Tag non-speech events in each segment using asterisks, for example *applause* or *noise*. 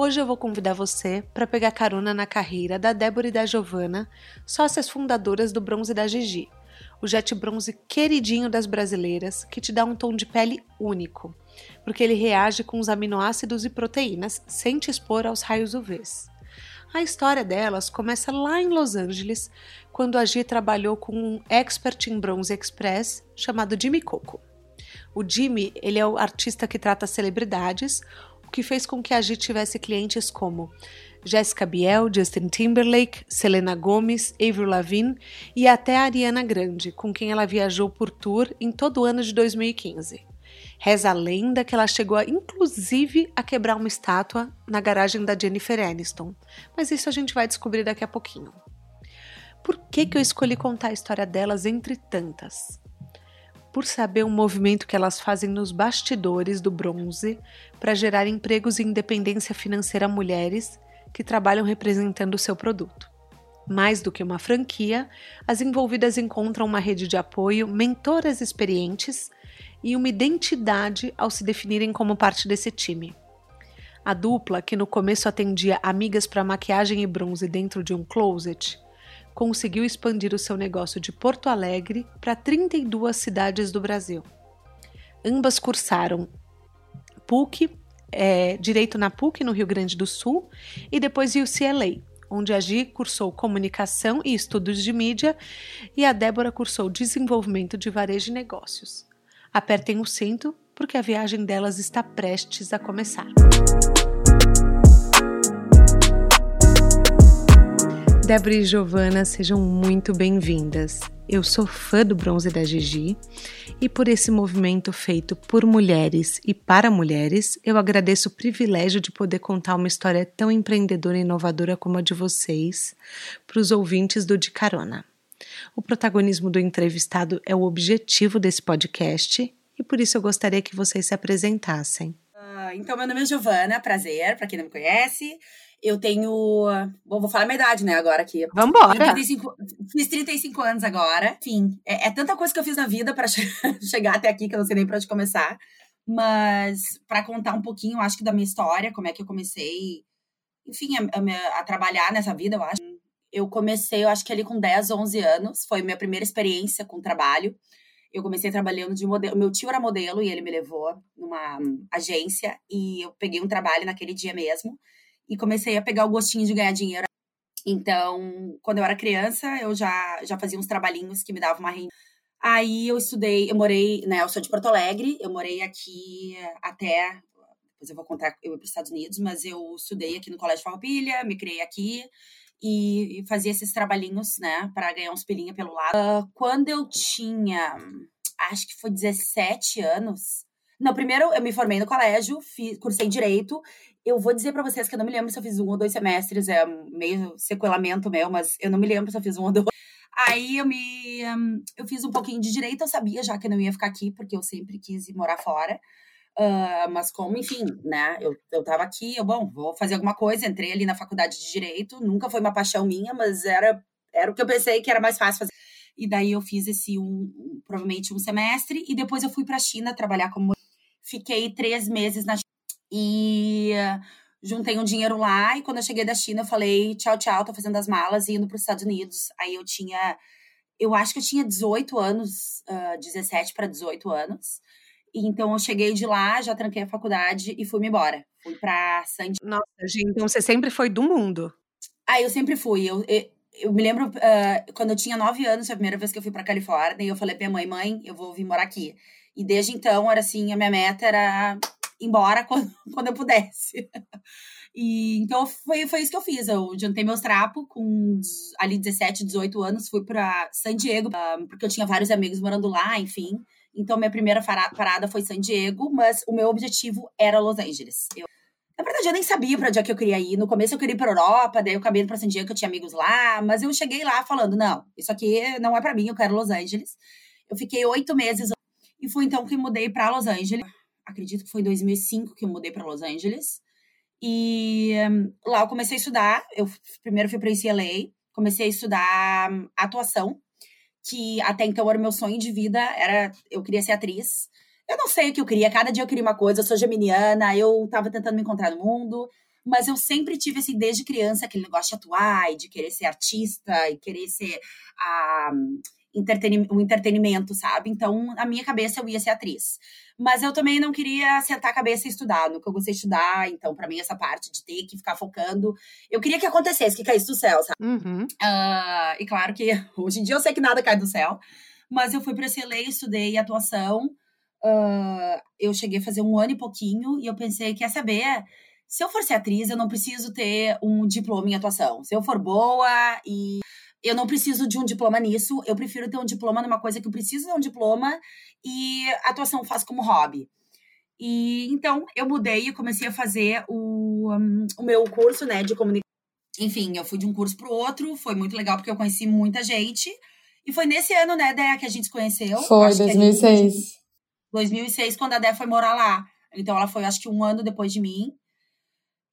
Hoje eu vou convidar você para pegar carona na carreira da Débora e da Giovana, sócias fundadoras do Bronze da Gigi, o jet bronze queridinho das brasileiras que te dá um tom de pele único, porque ele reage com os aminoácidos e proteínas sem te expor aos raios UVs. A história delas começa lá em Los Angeles, quando a Gi trabalhou com um expert em bronze express chamado Jimmy Coco. O Jimmy, ele é o artista que trata celebridades, o que fez com que a Gi tivesse clientes como Jessica Biel, Justin Timberlake, Selena Gomez, Avril Lavigne e até a Ariana Grande, com quem ela viajou por tour em todo o ano de 2015. Reza a lenda que ela chegou a, inclusive a quebrar uma estátua na garagem da Jennifer Aniston, mas isso a gente vai descobrir daqui a pouquinho. Por que, que eu escolhi contar a história delas entre tantas? Por saber o movimento que elas fazem nos bastidores do bronze para gerar empregos e independência financeira a mulheres que trabalham representando o seu produto. Mais do que uma franquia, as envolvidas encontram uma rede de apoio, mentoras experientes e uma identidade ao se definirem como parte desse time. A dupla, que no começo atendia amigas para maquiagem e bronze dentro de um closet, conseguiu expandir o seu negócio de Porto Alegre para 32 cidades do Brasil. Ambas cursaram PUC, é, Direito na PUC, no Rio Grande do Sul, e depois UCLA, onde a Gi cursou Comunicação e Estudos de Mídia e a Débora cursou Desenvolvimento de Varejo e Negócios. Apertem o cinto, porque a viagem delas está prestes a começar. Débora e Giovana, sejam muito bem-vindas. Eu sou fã do Bronze da Gigi e por esse movimento feito por mulheres e para mulheres, eu agradeço o privilégio de poder contar uma história tão empreendedora e inovadora como a de vocês para os ouvintes do De Carona. O protagonismo do entrevistado é o objetivo desse podcast e por isso eu gostaria que vocês se apresentassem. Uh, então, meu nome é Giovana, prazer, para quem não me conhece. Eu tenho. Bom, vou falar a minha idade, né, agora aqui. Vambora! 35, fiz 35 anos agora. Enfim, é, é tanta coisa que eu fiz na vida para *laughs* chegar até aqui que eu não sei nem pra onde começar. Mas, para contar um pouquinho, acho que da minha história, como é que eu comecei, enfim, a, a, a trabalhar nessa vida, eu acho. Eu comecei, eu acho que ali com 10, 11 anos. Foi minha primeira experiência com trabalho. Eu comecei trabalhando de modelo. Meu tio era modelo e ele me levou numa agência e eu peguei um trabalho naquele dia mesmo e comecei a pegar o gostinho de ganhar dinheiro. Então, quando eu era criança, eu já, já fazia uns trabalhinhos que me davam uma renda. Aí eu estudei, eu morei, né, eu sou de Porto Alegre, eu morei aqui até, depois eu vou contar, eu ia para os Estados Unidos, mas eu estudei aqui no Colégio Farroupilha, me criei aqui e, e fazia esses trabalhinhos, né, para ganhar uns pilinha pelo lado. Uh, quando eu tinha, acho que foi 17 anos, não, primeiro eu me formei no colégio, fiz, cursei direito. Eu vou dizer para vocês que eu não me lembro se eu fiz um ou dois semestres, é meio sequelamento meu, mas eu não me lembro se eu fiz um ou dois. Aí eu me. Eu fiz um pouquinho de direito, eu sabia já que eu não ia ficar aqui, porque eu sempre quis ir morar fora. Uh, mas como, enfim, né, eu, eu tava aqui, eu, bom, vou fazer alguma coisa, entrei ali na faculdade de Direito, nunca foi uma paixão minha, mas era, era o que eu pensei que era mais fácil fazer. E daí eu fiz esse um, provavelmente um semestre, e depois eu fui pra China trabalhar como Fiquei três meses na e juntei um dinheiro lá. E quando eu cheguei da China, eu falei: tchau, tchau, tô fazendo as malas e indo para os Estados Unidos. Aí eu tinha, eu acho que eu tinha 18 anos, uh, 17 para 18 anos. E então eu cheguei de lá, já tranquei a faculdade e fui-me embora. Fui para San Nossa, gente, então você sempre foi do mundo. Ah, eu sempre fui. Eu, eu, eu me lembro uh, quando eu tinha 9 anos, foi a primeira vez que eu fui para Califórnia, e eu falei pra minha mãe: mãe, eu vou vir morar aqui. E desde então, era assim, a minha meta era embora quando, *laughs* quando eu pudesse. E, então foi, foi isso que eu fiz. Eu jantei meus trapos com ali 17, 18 anos, fui para San Diego, ah, porque eu tinha vários amigos morando lá, enfim. Então minha primeira parada foi San Diego, mas o meu objetivo era Los Angeles. Eu, Na verdade, eu nem sabia para onde é que eu queria ir. No começo eu queria ir pra Europa, daí eu acabei pra San Diego, que eu tinha amigos lá. Mas eu cheguei lá falando, não, isso aqui não é para mim, eu quero Los Angeles. Eu fiquei oito meses e fui então que mudei para Los Angeles. Acredito que foi em 2005 que eu mudei para Los Angeles. E um, lá eu comecei a estudar. Eu primeiro fui para UCLA, comecei a estudar um, atuação, que até então era o meu sonho de vida, era eu queria ser atriz. Eu não sei o que eu queria, cada dia eu queria uma coisa, eu sou geminiana, eu tava tentando me encontrar no mundo, mas eu sempre tive, assim, desde criança, aquele negócio de atuar e de querer ser artista e querer ser a. Um, o entretenimento, sabe? Então, na minha cabeça, eu ia ser atriz. Mas eu também não queria sentar a cabeça e estudar, no que eu gostei de estudar. Então, para mim, essa parte de ter que ficar focando, eu queria que acontecesse, que caísse do céu, sabe? Uhum. Uh, e claro que *laughs* hoje em dia eu sei que nada cai do céu, mas eu fui para CLA, estudei atuação. Uh, eu cheguei a fazer um ano e pouquinho e eu pensei, quer saber? Se eu for ser atriz, eu não preciso ter um diploma em atuação. Se eu for boa e eu não preciso de um diploma nisso, eu prefiro ter um diploma numa coisa que eu preciso de um diploma e a atuação faço como hobby. E então eu mudei e comecei a fazer o, um, o meu curso, né, de comunicação. Enfim, eu fui de um curso para o outro, foi muito legal porque eu conheci muita gente. E foi nesse ano, né, Dé, que a gente se conheceu. Foi, 2006. Gente, 2006, quando a Dé foi morar lá. Então ela foi, acho que um ano depois de mim.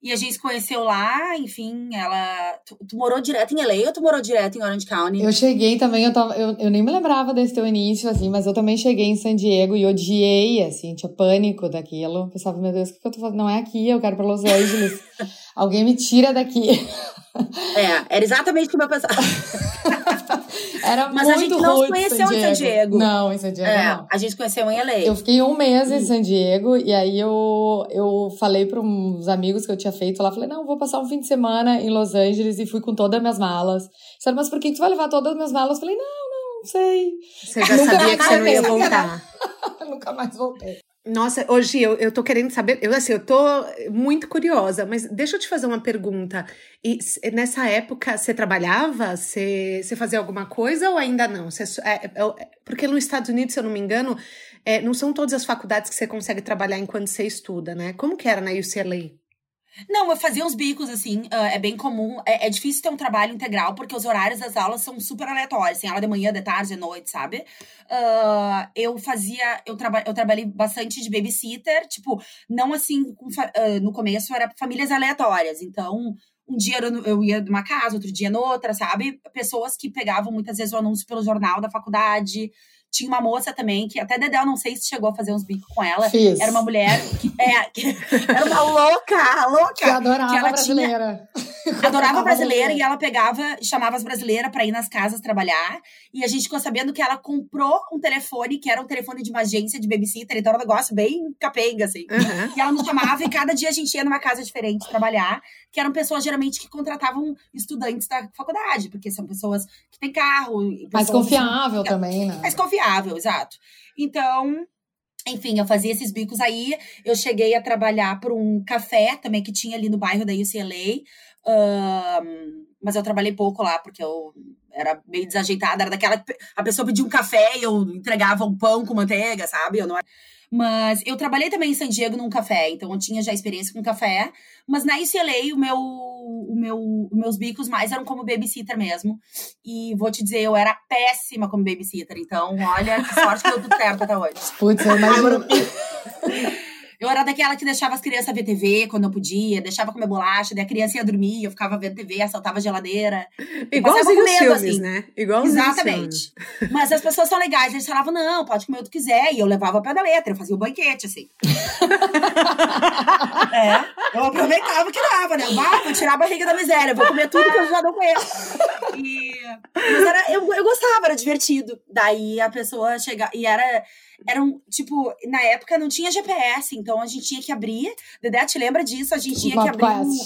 E a gente se conheceu lá, enfim, ela. Tu, tu, morou direto em LA ou tu morou direto em Orange County? Eu cheguei também, eu, tava, eu, eu nem me lembrava desse teu início, assim, mas eu também cheguei em San Diego e odiei, assim, tinha pânico daquilo. Pensava, meu Deus, o que, que eu tô fazendo? Não é aqui, eu quero pra Los Angeles. *laughs* Alguém me tira daqui. É, era exatamente como eu pensava. Era Mas muito a gente não se conheceu em San Diego. Não, em San Diego é, não. A gente conheceu em LA. Eu fiquei um mês em San Diego e aí eu, eu falei para uns amigos que eu tinha feito lá, falei, não, vou passar um fim de semana em Los Angeles e fui com todas as minas malas. Disseram, mas por que tu vai levar todas as minhas malas? Eu falei, não, não, não sei. Você já Nunca sabia que você não ia voltar. *laughs* Nunca mais voltei. Nossa, hoje eu, eu tô querendo saber, eu assim, eu tô muito curiosa, mas deixa eu te fazer uma pergunta. E nessa época você trabalhava? Você, você fazia alguma coisa ou ainda não? Você, é, é, é, porque nos Estados Unidos, se eu não me engano, é, não são todas as faculdades que você consegue trabalhar enquanto você estuda, né? Como que era na UCLA? Não, eu fazia uns bicos, assim, uh, é bem comum. É, é, difícil ter um trabalho integral, porque os horários das aulas são super aleatórios. Tem aula de manhã, de tarde, de noite, sabe? Uh, eu fazia. Eu, traba, eu trabalhei bastante de babysitter, tipo, não assim, com, uh, no começo era famílias aleatórias. Então, um dia eu ia numa casa, outro dia noutra, sabe? Pessoas que pegavam muitas vezes o anúncio pelo jornal da faculdade. Tinha uma moça também, que até Dedé, eu não sei se chegou a fazer uns bicos com ela. Fiz. Era uma mulher que, é, que *laughs* era uma louca, louca. Que adorava que ela brasileira. *laughs* Tinha, adorava brasileira e ela pegava, chamava as brasileiras para ir nas casas trabalhar. E a gente ficou sabendo que ela comprou um telefone, que era um telefone de uma agência de babysitter, então era um negócio bem capenga, assim. Uhum. E ela nos chamava e cada dia a gente ia numa casa diferente trabalhar, que eram pessoas geralmente que contratavam estudantes da faculdade, porque são pessoas que têm carro. Mais confiável também, né? Mais confiável, exato. Então, enfim, eu fazia esses bicos aí. Eu cheguei a trabalhar por um café também que tinha ali no bairro da UCLA. Um, mas eu trabalhei pouco lá, porque eu era meio desajeitada. Era daquela. A pessoa pedia um café e eu entregava um pão com manteiga, sabe? Eu não era mas eu trabalhei também em San Diego num café, então eu tinha já experiência com café. Mas na UCLA, o meu, o meu, os meus bicos mais eram como babysitter mesmo. E vou te dizer, eu era péssima como babysitter. Então, olha que sorte que deu tudo certo até hoje. Putz, eu imagino. Eu era daquela que deixava as crianças ver TV quando eu podia, deixava comer bolacha, daí a criança ia dormir, eu ficava vendo TV, assaltava a geladeira. Igualzinho os filmes, assim. né? Igualzinho Exatamente. Mas as pessoas são legais, eles falavam, não, pode comer o que quiser. E eu levava a pé da letra, eu fazia o um banquete, assim. *laughs* é, eu aproveitava que dava, né? Ah, vou tirar a barriga da miséria, vou comer tudo que eu já não conheço. E... Mas era, eu, eu gostava, era divertido. Daí a pessoa chegava, e era eram, tipo, na época não tinha GPS, então a gente tinha que abrir. Dedé, te lembra disso? A gente tinha que abrir um,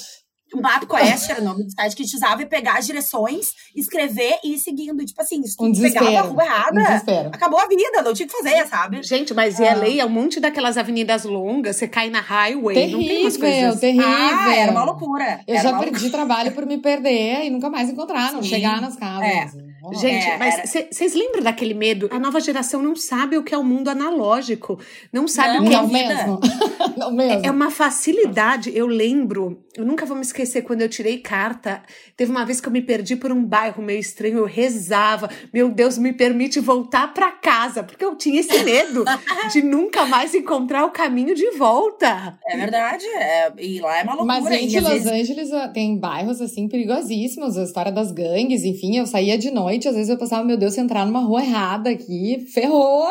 um MapQuest era o nome do site que a gente usava e pegar as direções, escrever e ir seguindo. Tipo assim, se tu um pegava a rua errada, um acabou a vida, não tinha que fazer, sabe? Gente, mas ah. LA é um monte daquelas avenidas longas, você cai na highway, terrível, não tem umas coisas... terrível. Ah, era uma loucura. Eu era já perdi loucura. trabalho por me perder e nunca mais encontrar, não Sim. chegar nas casas. É. Gente, é, mas vocês lembram daquele medo? A nova geração não sabe o que é o mundo analógico. Não sabe não, o que é não é mesmo. *laughs* não mesmo. É uma facilidade. Eu lembro, eu nunca vou me esquecer quando eu tirei carta. Teve uma vez que eu me perdi por um bairro meio estranho. Eu rezava. Meu Deus, me permite voltar para casa. Porque eu tinha esse medo *laughs* de nunca mais encontrar o caminho de volta. É verdade. É, e lá é uma loucura. Mas, gente, Los vezes... Angeles ah, tem bairros assim perigosíssimos. A história das gangues, enfim. Eu saía de noite, às vezes eu pensava, meu Deus, se entrar numa rua errada aqui, ferrou!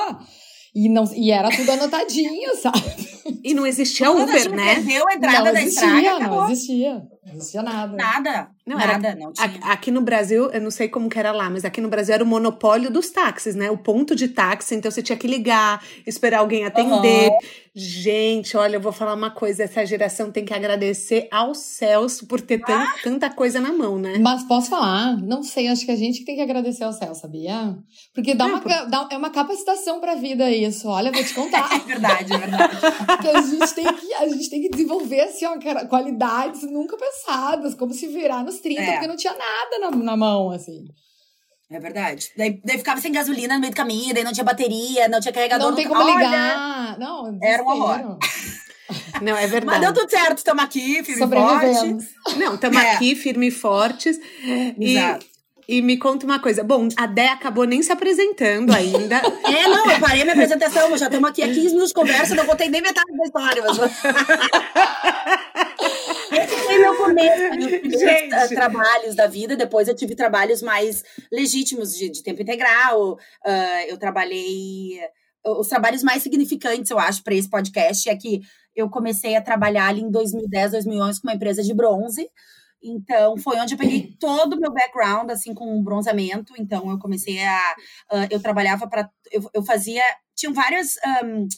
E, não, e era tudo anotadinho, *laughs* sabe? E não existia Uber, né? Perdeu a entrada não da existia, estrada, não existia. Não existia nada. Nada. Não, nada, não tinha. Aqui no Brasil, eu não sei como que era lá, mas aqui no Brasil era o monopólio dos táxis, né? O ponto de táxi, então você tinha que ligar, esperar alguém atender. Uhum. Gente, olha, eu vou falar uma coisa, essa geração tem que agradecer aos céus por ter ah. tanta coisa na mão, né? Mas posso falar? Não sei, acho que a gente tem que agradecer aos céus, sabia? Porque dá, é, uma, por... dá, é uma capacitação pra vida isso. Olha, vou te contar. *laughs* é verdade, é verdade. *laughs* que a gente tem que, a gente tem que desenvolver, assim, ó, qualidades nunca como se virar nos 30, é. porque não tinha nada na, na mão, assim. É verdade. Daí, daí, ficava sem gasolina no meio do caminho, daí não tinha bateria, não tinha carregador. Não tem como ligar. Não, era um horror. *laughs* Não, é verdade. Mas deu tudo certo, estamos aqui, firme e fortes. Não, estamos *laughs* é. aqui, firme e fortes. Exato. E, e me conta uma coisa. Bom, a Dé acabou nem se apresentando ainda. *laughs* é, não, eu parei minha apresentação, já estamos aqui há 15 minutos de conversa, não contei nem metade da história. Mas... foi meu começo, *laughs* meus primeiros trabalhos da vida. Depois eu tive trabalhos mais legítimos de, de tempo integral. Uh, eu trabalhei. Os trabalhos mais significantes, eu acho, para esse podcast é que eu comecei a trabalhar ali em 2010, 2011 com uma empresa de bronze. Então, foi onde eu peguei todo o meu background, assim, com bronzeamento. Então, eu comecei a. Uh, eu trabalhava para. Eu, eu fazia. Tinham várias. Um,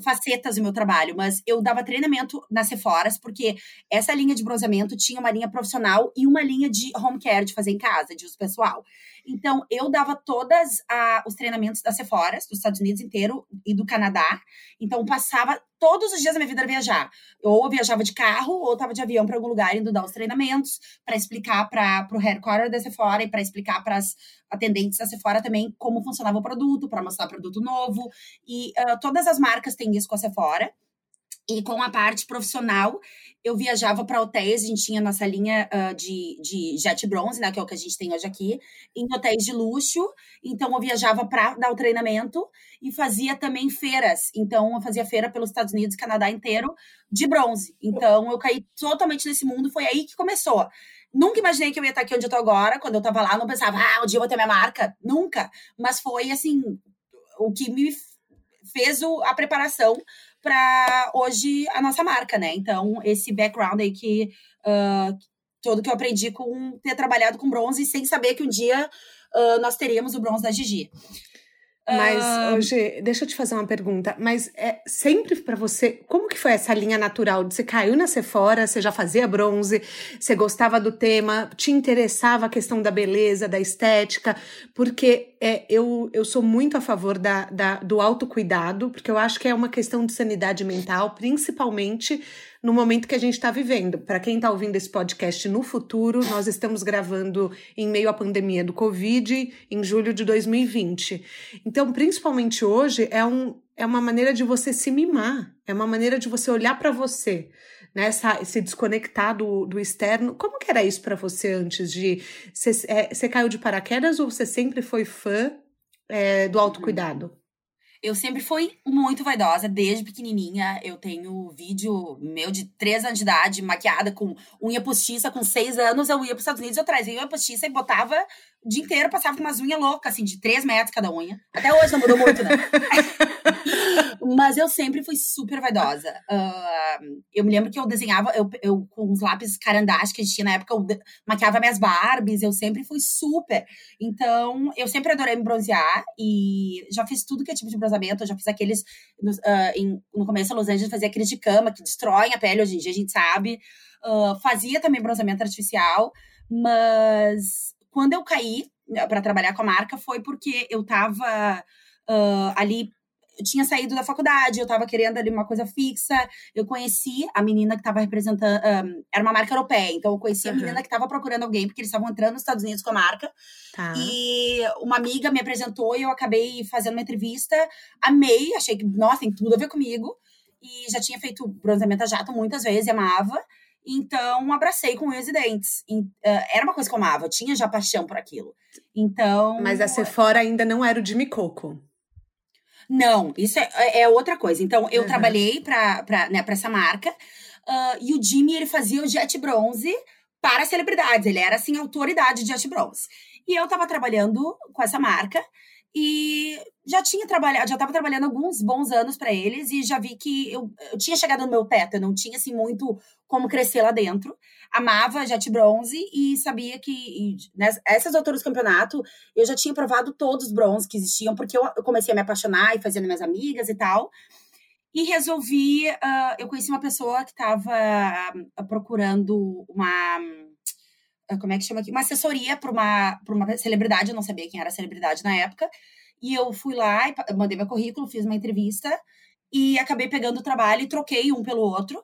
facetas do meu trabalho, mas eu dava treinamento nas Sephoras, porque essa linha de bronzeamento tinha uma linha profissional e uma linha de home care, de fazer em casa, de uso pessoal. Então, eu dava todos os treinamentos da Sephora, dos Estados Unidos inteiro e do Canadá. Então, passava todos os dias da minha vida a viajar. Ou eu viajava de carro, ou estava de avião para algum lugar indo dar os treinamentos, para explicar para o headquarter da Sephora e para explicar para as atendentes da Sephora também como funcionava o produto, para mostrar produto novo. E uh, todas as marcas têm isso com a Sephora. E com a parte profissional, eu viajava para hotéis, a gente tinha nossa linha uh, de, de jet bronze, né, que é o que a gente tem hoje aqui, em hotéis de luxo. Então, eu viajava para dar o treinamento e fazia também feiras. Então, eu fazia feira pelos Estados Unidos e Canadá inteiro de bronze. Então, eu caí totalmente nesse mundo, foi aí que começou. Nunca imaginei que eu ia estar aqui onde eu tô agora. Quando eu tava lá, não pensava, ah, um dia eu vou ter minha marca. Nunca. Mas foi, assim, o que me fez o, a preparação para hoje a nossa marca, né? Então, esse background aí que uh, todo que eu aprendi com ter trabalhado com bronze sem saber que um dia uh, nós teríamos o bronze da Gigi. Mas hoje, deixa eu te fazer uma pergunta. Mas é sempre para você, como que foi essa linha natural? Você caiu na Sephora, você já fazia bronze, você gostava do tema, te interessava a questão da beleza, da estética? Porque é, eu, eu sou muito a favor da, da, do autocuidado, porque eu acho que é uma questão de sanidade mental, principalmente no momento que a gente está vivendo. Para quem está ouvindo esse podcast no futuro, nós estamos gravando em meio à pandemia do Covid, em julho de 2020. Então, principalmente hoje, é, um, é uma maneira de você se mimar, é uma maneira de você olhar para você. Né, essa, se desconectar do, do externo. Como que era isso para você antes de. Você, é, você caiu de paraquedas ou você sempre foi fã é, do autocuidado? Eu sempre fui muito vaidosa, desde pequenininha. Eu tenho vídeo meu de 3 anos de idade, maquiada com unha postiça, com 6 anos. Eu ia para os Estados Unidos, eu trazia unha postiça e botava o dia inteiro, passava com umas unhas loucas, assim, de 3 metros cada unha. Até hoje não mudou muito, né? *laughs* Mas eu sempre fui super vaidosa. Uh, eu me lembro que eu desenhava, eu, eu com os lápis carandache que a gente tinha na época, eu maquiava minhas Barbies, eu sempre fui super. Então, eu sempre adorei me bronzear e já fiz tudo que é tipo de bronzeamento. Eu já fiz aqueles. Uh, em, no começo, Los Angeles fazia aqueles de cama que destroem a pele hoje em dia, a gente sabe. Uh, fazia também bronzeamento artificial, mas quando eu caí para trabalhar com a marca foi porque eu tava ali eu tinha saído da faculdade, eu tava querendo ali uma coisa fixa. Eu conheci a menina que tava representando. Um, era uma marca europeia, então eu conheci uhum. a menina que tava procurando alguém, porque eles estavam entrando nos Estados Unidos com a marca. Tá. E uma amiga me apresentou e eu acabei fazendo uma entrevista. Amei, achei que, nossa, tem tudo a ver comigo. E já tinha feito bronzeamento a jato muitas vezes, amava. Então, abracei com unhas e dentes. era uma coisa que eu amava, eu tinha já paixão por aquilo. Então. Mas a Sephora ainda não era o Jimmy Coco. Não, isso é, é, é outra coisa. Então, eu uhum. trabalhei para né, essa marca. Uh, e o Jimmy, ele fazia o jet bronze para celebridades. Ele era, assim, autoridade de jet bronze. E eu tava trabalhando com essa marca. E já tinha trabalhado, já estava trabalhando alguns bons anos para eles e já vi que eu, eu tinha chegado no meu teto, eu não tinha assim muito como crescer lá dentro. Amava Jet Bronze e sabia que e, nessas alturas do campeonato eu já tinha provado todos os bronzes que existiam, porque eu, eu comecei a me apaixonar e fazendo minhas amigas e tal. E resolvi, uh, eu conheci uma pessoa que estava uh, procurando uma ah, como é que chama aqui? Uma assessoria para uma, uma celebridade, eu não sabia quem era a celebridade na época. E eu fui lá, e mandei meu currículo, fiz uma entrevista e acabei pegando o trabalho e troquei um pelo outro,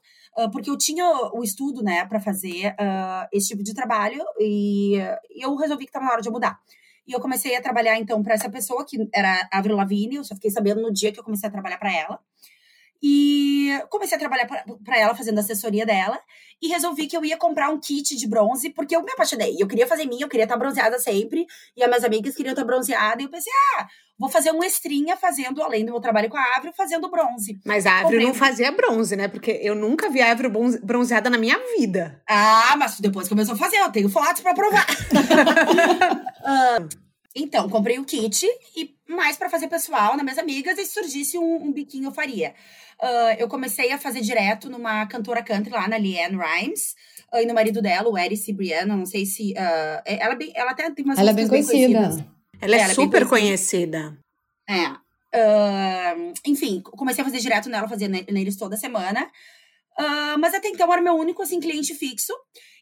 porque eu tinha o estudo, né, para fazer uh, esse tipo de trabalho e eu resolvi que estava na hora de mudar. E eu comecei a trabalhar então para essa pessoa que era a Avril Lavigne, eu só fiquei sabendo no dia que eu comecei a trabalhar para ela. E comecei a trabalhar para ela, fazendo assessoria dela. E resolvi que eu ia comprar um kit de bronze, porque eu me apaixonei. Eu queria fazer minha, eu queria estar bronzeada sempre. E as minhas amigas queriam estar bronzeada. E eu pensei, ah, vou fazer um extrinha fazendo, além do meu trabalho com a Avril, fazendo bronze. Mas a Avril não fazia bronze, né? Porque eu nunca vi a Avril bronzeada na minha vida. Ah, mas depois começou a fazer, eu tenho fotos para provar. uh, *laughs* *laughs* então, comprei o kit e mais para fazer pessoal nas minhas amigas. E se surgisse um, um biquinho, eu faria. Uh, eu comecei a fazer direto numa cantora country lá na Leanne Rhymes. Uh, e no marido dela, o Eric Cibriano, não sei se. Uh, ela, bem, ela até tem umas Ela é bem conhecida. Ela é, ela super conhecida. É. enfim, comecei a fazer direto nela, fazia neles toda semana. mas até então era meu único assim, cliente fixo.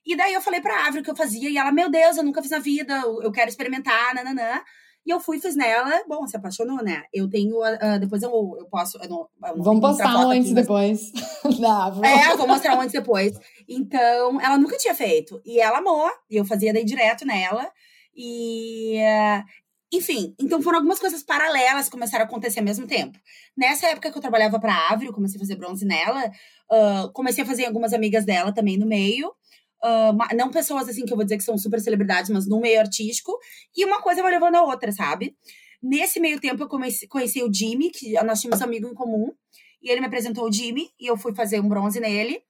E daí eu falei pra Ávila que eu fazia, e ela, meu Deus, eu nunca fiz na vida, eu quero experimentar, nananã. E eu fui, fiz nela. Bom, se apaixonou, né? Eu tenho. Uh, depois eu, eu posso. Eu não, eu não Vamos postar um antes e depois. *laughs* Dá, é, eu vou mostrar um antes e depois. Então, ela nunca tinha feito. E ela amou. E eu fazia daí direto nela. E. Uh, enfim, então foram algumas coisas paralelas que começaram a acontecer ao mesmo tempo. Nessa época que eu trabalhava para a Ávila, comecei a fazer bronze nela, uh, comecei a fazer algumas amigas dela também no meio. Uh, não pessoas assim que eu vou dizer que são super celebridades, mas no meio artístico. E uma coisa vai levando a outra, sabe? Nesse meio tempo eu comecei, conheci o Jimmy, que nós tínhamos amigo em comum. E ele me apresentou o Jimmy e eu fui fazer um bronze nele.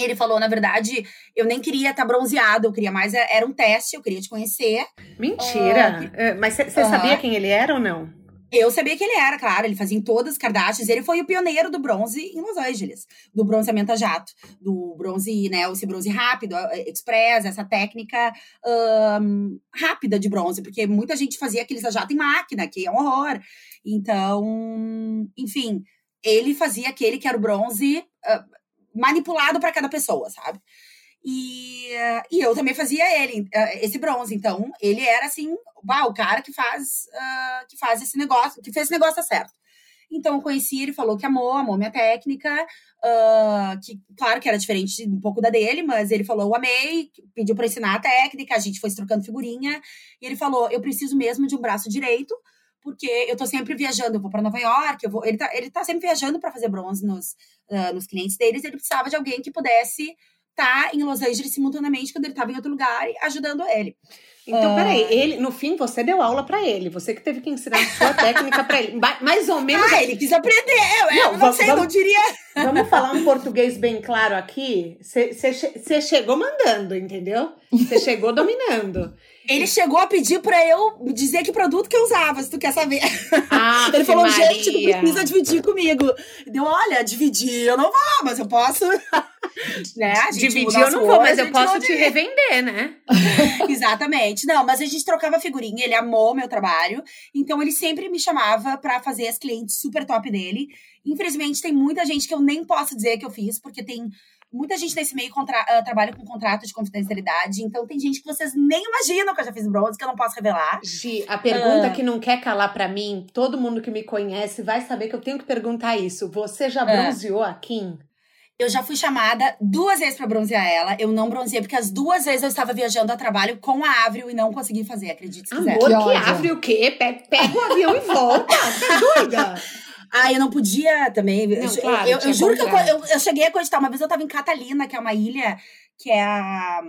E ele falou, na verdade, eu nem queria estar tá bronzeado, eu queria mais, era um teste, eu queria te conhecer. Mentira! Uh, Mas você uh -huh. sabia quem ele era ou não? Eu sabia que ele era, claro, ele fazia em todas as Kardashians. Ele foi o pioneiro do bronze em Los Angeles, do bronzeamento a jato, do bronze, né, esse bronze rápido, express, essa técnica um, rápida de bronze, porque muita gente fazia aqueles a jato em máquina, que é um horror. Então, enfim, ele fazia aquele que era o bronze uh, manipulado para cada pessoa, sabe? E, e eu também fazia ele, esse bronze. Então, ele era assim, bah, o cara que faz, uh, que faz esse negócio, que fez esse negócio certo. Então, eu conheci ele, falou que amou, amou minha técnica, uh, que, claro que era diferente um pouco da dele, mas ele falou, eu amei, pediu para ensinar a técnica, a gente foi trocando figurinha, e ele falou, eu preciso mesmo de um braço direito, porque eu tô sempre viajando, eu vou para Nova York, eu vou, ele tá, ele tá sempre viajando para fazer bronze nos, uh, nos clientes deles, ele precisava de alguém que pudesse tá em Los Angeles simultaneamente quando ele estava em outro lugar ajudando ele. Então, uh... peraí, ele, no fim, você deu aula para ele, você que teve que ensinar a sua técnica para ele. Mais ou menos. Ah, ele quis aprender. Eu, não, eu não vamos, sei, vamos, não diria. Vamos falar um português bem claro aqui. Você chegou mandando, entendeu? Você chegou dominando. Ele chegou a pedir pra eu dizer que produto que eu usava, se tu quer saber. Ah, *laughs* ele falou, Maria. gente, tu precisa dividir comigo. Deu, olha, dividir eu não vou, mas eu posso. *laughs* né? dividir eu não vou, mas eu posso te revender, né? *laughs* Exatamente. Não, mas a gente trocava figurinha, ele amou meu trabalho. Então ele sempre me chamava para fazer as clientes super top dele. Infelizmente, tem muita gente que eu nem posso dizer que eu fiz, porque tem muita gente nesse meio contra, uh, trabalha com contrato de confidencialidade, então tem gente que vocês nem imaginam que eu já fiz bronze, que eu não posso revelar. Gi, a pergunta uh. que não quer calar para mim, todo mundo que me conhece vai saber que eu tenho que perguntar isso. Você já bronzeou a Kim? Eu já fui chamada duas vezes para bronzear ela. Eu não bronzeei, porque as duas vezes eu estava viajando a trabalho com a Avril e não consegui fazer, acredite se quiser. Amor, que, que Avril o quê? Pega, pega o avião e volta. Tá doida? *laughs* Ah, eu não podia também. Não, eu, claro, eu, eu juro que eu, eu, cheguei a cogitar. Uma vez eu tava em Catalina, que é uma ilha que é a.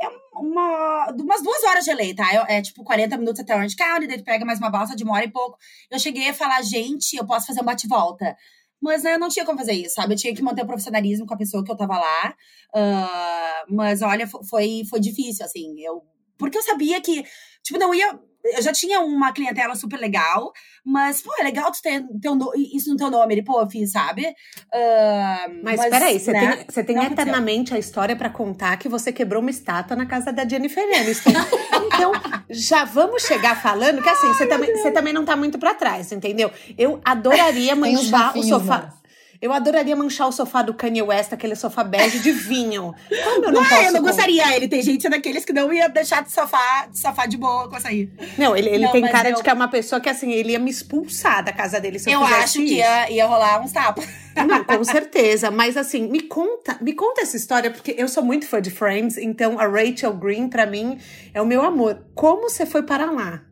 É uma, umas duas horas de lei, tá? É, é tipo 40 minutos até Orange County, daí tu pega mais uma balsa de uma hora e pouco. Eu cheguei a falar, gente, eu posso fazer um bate-volta. Mas né, eu não tinha como fazer isso, sabe? Eu tinha que manter o profissionalismo com a pessoa que eu tava lá. Uh, mas olha, foi, foi difícil, assim. Eu, porque eu sabia que, tipo, não ia eu já tinha uma clientela super legal, mas, pô, é legal tu ter, ter um, isso no teu nome. Ele, pô, eu fiz, sabe? Uh, mas, mas peraí, você né? tem, você tem eternamente a história para contar que você quebrou uma estátua na casa da Jennifer Aniston. *laughs* então, já vamos chegar falando que assim, você também, você também não tá muito para trás, entendeu? Eu adoraria manchar o sofá. Mas... Eu adoraria manchar o sofá do Kanye West, aquele sofá bege de vinho. Como eu não, não posso? Eu não gostaria. Ele tem gente daqueles que não ia deixar de sofá de, sofá de boa com açaí. Não, ele, ele não, tem cara eu... de que é uma pessoa que, assim, ele ia me expulsar da casa dele se eu, eu acho que ia, ia rolar uns tapas. Não, com certeza. Mas assim, me conta, me conta essa história, porque eu sou muito fã de Friends, então a Rachel Green, para mim, é o meu amor. Como você foi para lá?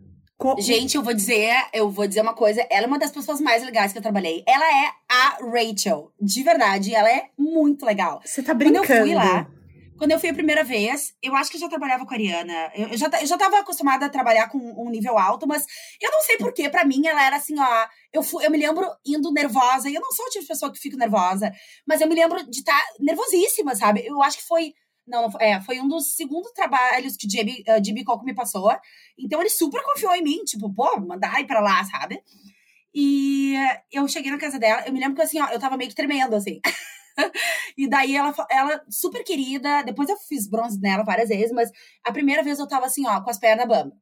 Gente, eu vou dizer, eu vou dizer uma coisa. Ela é uma das pessoas mais legais que eu trabalhei. Ela é a Rachel. De verdade, ela é muito legal. Você tá brincando? Quando eu fui lá, quando eu fui a primeira vez, eu acho que eu já trabalhava com a Ariana. Eu, eu, já, eu já tava acostumada a trabalhar com um nível alto, mas eu não sei porquê. Pra mim, ela era assim, ó. Eu, fui, eu me lembro indo nervosa. E eu não sou o tipo de pessoa que fico nervosa. Mas eu me lembro de estar tá nervosíssima, sabe? Eu acho que foi não, é, foi um dos segundos trabalhos que Jimmy, uh, Jimmy Coco me passou. Então ele super confiou em mim, tipo, pô, mandar ir pra lá, sabe? E eu cheguei na casa dela, eu me lembro que assim, ó, eu tava meio que tremendo, assim. *laughs* e daí ela, ela, super querida, depois eu fiz bronze nela várias vezes, mas a primeira vez eu tava assim, ó, com as pernas bamba.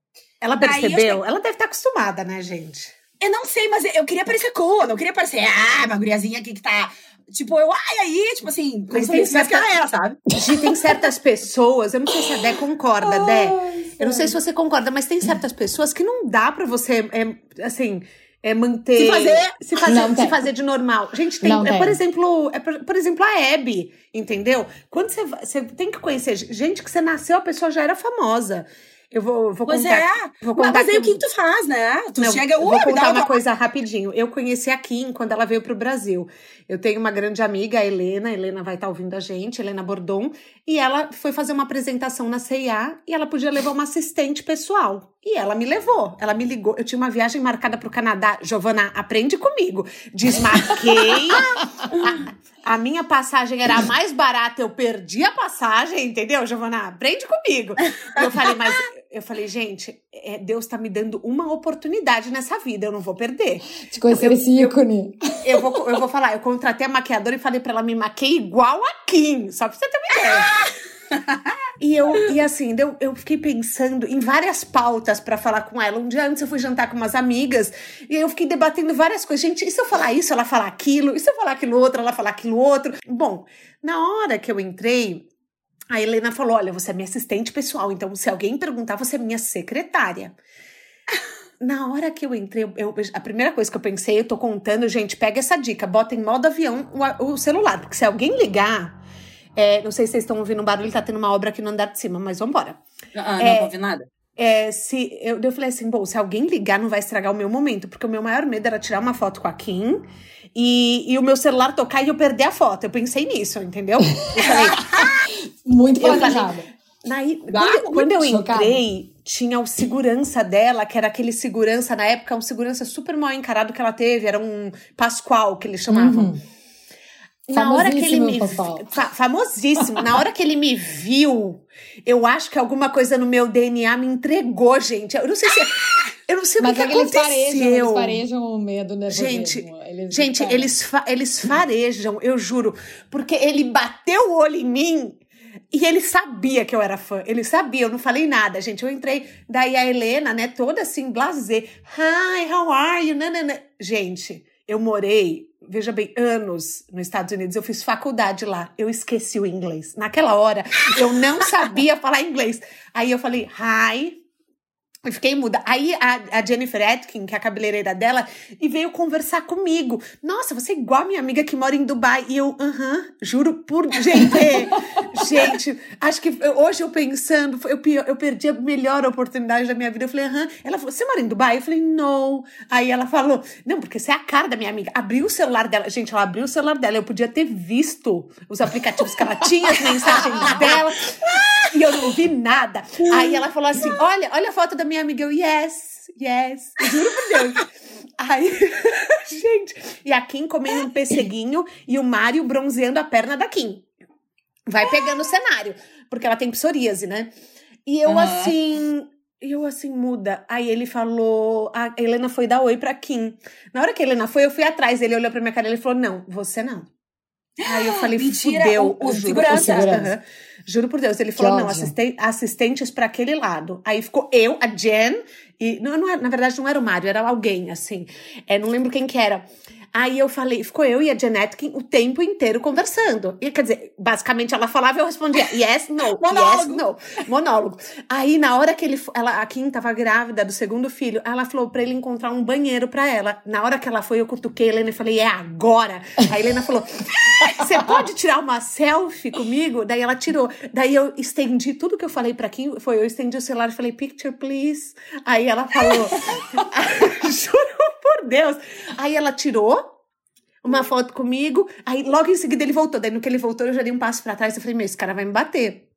Ela percebeu? Ela deve estar tá acostumada, né, gente? Eu não sei, mas eu queria parecer cool, não queria parecer, ah, uma guriazinha aqui que tá Tipo, eu, ai, aí, tipo assim, mas tem certa... ela sabe? tem certas pessoas, eu não sei se a Dé concorda, Dé. Eu não sei se você concorda, mas tem certas pessoas que não dá para você, é, assim, é manter. Se fazer. Se fazer, se fazer de normal. Gente, tem. É, por exemplo, é por, por, exemplo, a Abby, entendeu? Quando você, você tem que conhecer gente que você nasceu, a pessoa já era famosa. Eu vou, vou pois contar. é. Vou contar mas aí o que, que tu faz, né? Tu Não, chega. Vou contar uma coisa rapidinho. Eu conheci a Kim quando ela veio pro Brasil. Eu tenho uma grande amiga, a Helena. A Helena vai estar tá ouvindo a gente, Helena Bordon. E ela foi fazer uma apresentação na CIA e ela podia levar uma assistente pessoal. E ela me levou. Ela me ligou. Eu tinha uma viagem marcada pro Canadá. Giovana, aprende comigo. Desmarquei. *laughs* a minha passagem era *coughs* mais barata, eu perdi a passagem, entendeu, Giovana? Aprende comigo. Eu falei, mas *laughs* eu falei, gente, é, Deus tá me dando uma oportunidade nessa vida, eu não vou perder. De conhecer eu, esse ícone. Eu, eu, vou, eu vou falar, eu contratei a maquiadora e falei pra ela me maquiar igual a Kim, só pra você ter uma ideia. *laughs* e eu, e assim, eu, eu fiquei pensando em várias pautas para falar com ela. Um dia antes eu fui jantar com umas amigas e eu fiquei debatendo várias coisas. Gente, e se eu falar isso, ela falar aquilo? E se eu falar aquilo outro, ela falar aquilo outro? Bom, na hora que eu entrei, a Helena falou: Olha, você é minha assistente pessoal, então se alguém perguntar, você é minha secretária. Na hora que eu entrei, eu, a primeira coisa que eu pensei, eu tô contando, gente, pega essa dica, bota em modo avião o, o celular, porque se alguém ligar, é, não sei se vocês estão ouvindo um barulho, tá tendo uma obra aqui no andar de cima, mas vambora. Ah, é, não ouvi nada. É, se, eu, eu falei assim, bom, se alguém ligar, não vai estragar o meu momento, porque o meu maior medo era tirar uma foto com a Kim e, e o meu celular tocar e eu perder a foto. Eu pensei nisso, entendeu? Eu falei, *laughs* Muito planejado. Naí, quando, quando eu entrei, tinha o segurança dela, que era aquele segurança, na época, um segurança super mal encarado que ela teve, era um Pascoal, que eles chamavam. Uhum. Na hora que ele me. Fa famosíssimo. na hora que ele me viu, eu acho que alguma coisa no meu DNA me entregou, gente. Eu não sei se. Eu não sei Mas o que, é que eles aconteceu. Farejam, eles farejam o medo, né? Gente, eles, gente eles, fa eles farejam, eu juro. Porque ele bateu o olho em mim e ele sabia que eu era fã. Ele sabia, eu não falei nada, gente. Eu entrei, daí a Helena, né, toda assim, blazer. Hi, how are you? Nanana. Gente, eu morei veja bem, anos nos Estados Unidos. Eu fiz faculdade lá. Eu esqueci o inglês. Naquela hora, eu não sabia falar inglês. Aí eu falei, hi, eu fiquei muda. Aí a, a, Jennifer Atkin, que é a cabeleireira dela, e veio conversar comigo. Nossa, você é igual a minha amiga que mora em Dubai. E eu, aham, uh -huh, juro por. Gente, *laughs* gente, acho que hoje eu pensando, eu, eu perdi a melhor oportunidade da minha vida. Eu falei, aham. Uh -huh. Ela falou, você mora em Dubai? Eu falei, não. Aí ela falou, não, porque você é a cara da minha amiga. Abriu o celular dela. Gente, ela abriu o celular dela. Eu podia ter visto os aplicativos que ela tinha, as mensagens dela. *laughs* *laughs* E eu não vi nada. Aí ela falou assim: olha, olha a foto da minha amiga. Eu, yes, yes. Juro por Deus. *laughs* Aí, *laughs* gente. E a Kim comendo um pesseguinho e o Mário bronzeando a perna da Kim. Vai pegando o cenário, porque ela tem psoríase, né? E eu, uhum. assim, eu assim, muda. Aí ele falou, a Helena foi dar oi pra Kim. Na hora que a Helena foi, eu fui atrás. Ele olhou pra minha cara e ele falou: Não, você não. Aí eu falei, Mentira, fudeu. O, o, juro, segurança. O segurança. Uhum. Juro por Deus. Ele falou, não, assisten assistentes para aquele lado. Aí ficou eu, a Jen, e não, não era, na verdade não era o Mário, era alguém, assim. É, não lembro quem que era. Aí eu falei, ficou eu e a Janetkin o tempo inteiro conversando. E quer dizer, basicamente ela falava e eu respondia yes, no, *laughs* yes, no. Monólogo. Aí na hora que ele, ela, a Kim tava grávida do segundo filho, ela falou pra ele encontrar um banheiro pra ela. Na hora que ela foi, eu cutuquei a Helena e falei, é agora. A Helena falou, *laughs* você pode tirar uma selfie comigo? Daí ela tirou. Daí eu estendi tudo que eu falei pra Kim, foi eu estendi o celular e falei, picture please. Aí ela falou, *laughs* juro por Deus. Aí ela tirou uma foto comigo, aí logo em seguida ele voltou. Daí no que ele voltou, eu já dei um passo para trás e falei, meu, esse cara vai me bater.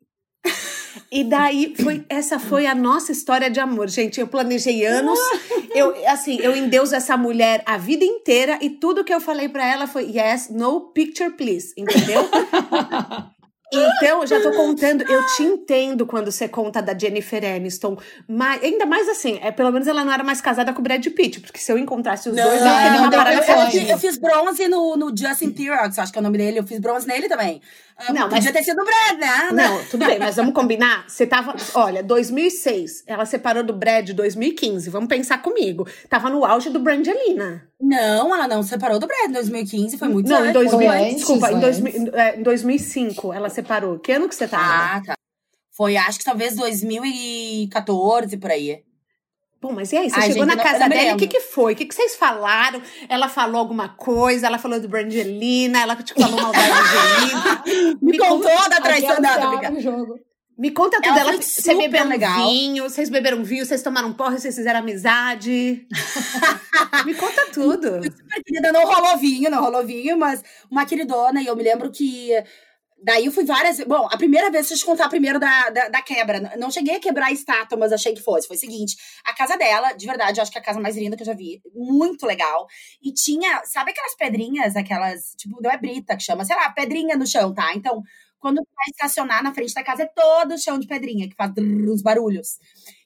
E daí foi essa foi a nossa história de amor, gente. Eu planejei anos. *laughs* Eu assim, eu endeuso essa mulher a vida inteira e tudo que eu falei para ela foi yes, no picture please, entendeu? *laughs* Então, já tô contando, eu te entendo quando você conta da Jennifer Aniston, mas ainda mais assim, é, pelo menos ela não era mais casada com o Brad Pitt, porque se eu encontrasse os não, dois, eu teria uma parada eu, eu, eu, fiz bronze no, no Justin Theroux, acho que é o nome dele, eu fiz bronze nele também. Ah, não, Podia mas... ter sido o Brad, né? Não, tudo bem, mas vamos combinar? *laughs* Você tava, olha, 2006, ela separou do Brad em 2015, vamos pensar comigo. Tava no auge do Brangelina. Não, ela não separou do Brad em 2015, foi muito Não, em 2000, antes, desculpa, em, 2000, é, em 2005 ela separou. Que ano que você tava? Ah, tá. Foi, acho que talvez 2014, por aí. Bom, mas e aí? Você Ai, chegou gente, na casa dela, o que, que foi? O que, que vocês falaram? Ela falou alguma coisa? Ela falou do Brangelina? Ela te falou mal da Brangelina? *laughs* Me, Me contou da traição dela. Me conta tudo. Ela, ela você bebeu um vinho? Vocês beberam vinho? Vocês tomaram porra? Vocês fizeram amizade? *laughs* Me conta tudo. Super querida, não rolou vinho, não rolou vinho, mas uma queridona. E eu me lembro que Daí eu fui várias vezes. Bom, a primeira vez, deixa eu te contar primeiro da, da, da, quebra. Não cheguei a quebrar a estátua, mas achei que fosse. Foi o seguinte: a casa dela, de verdade, eu acho que é a casa mais linda que eu já vi. Muito legal. E tinha, sabe aquelas pedrinhas, aquelas, tipo, não é brita que chama, sei lá, pedrinha no chão, tá? Então, quando vai estacionar na frente da casa, é todo chão de pedrinha, que faz os barulhos.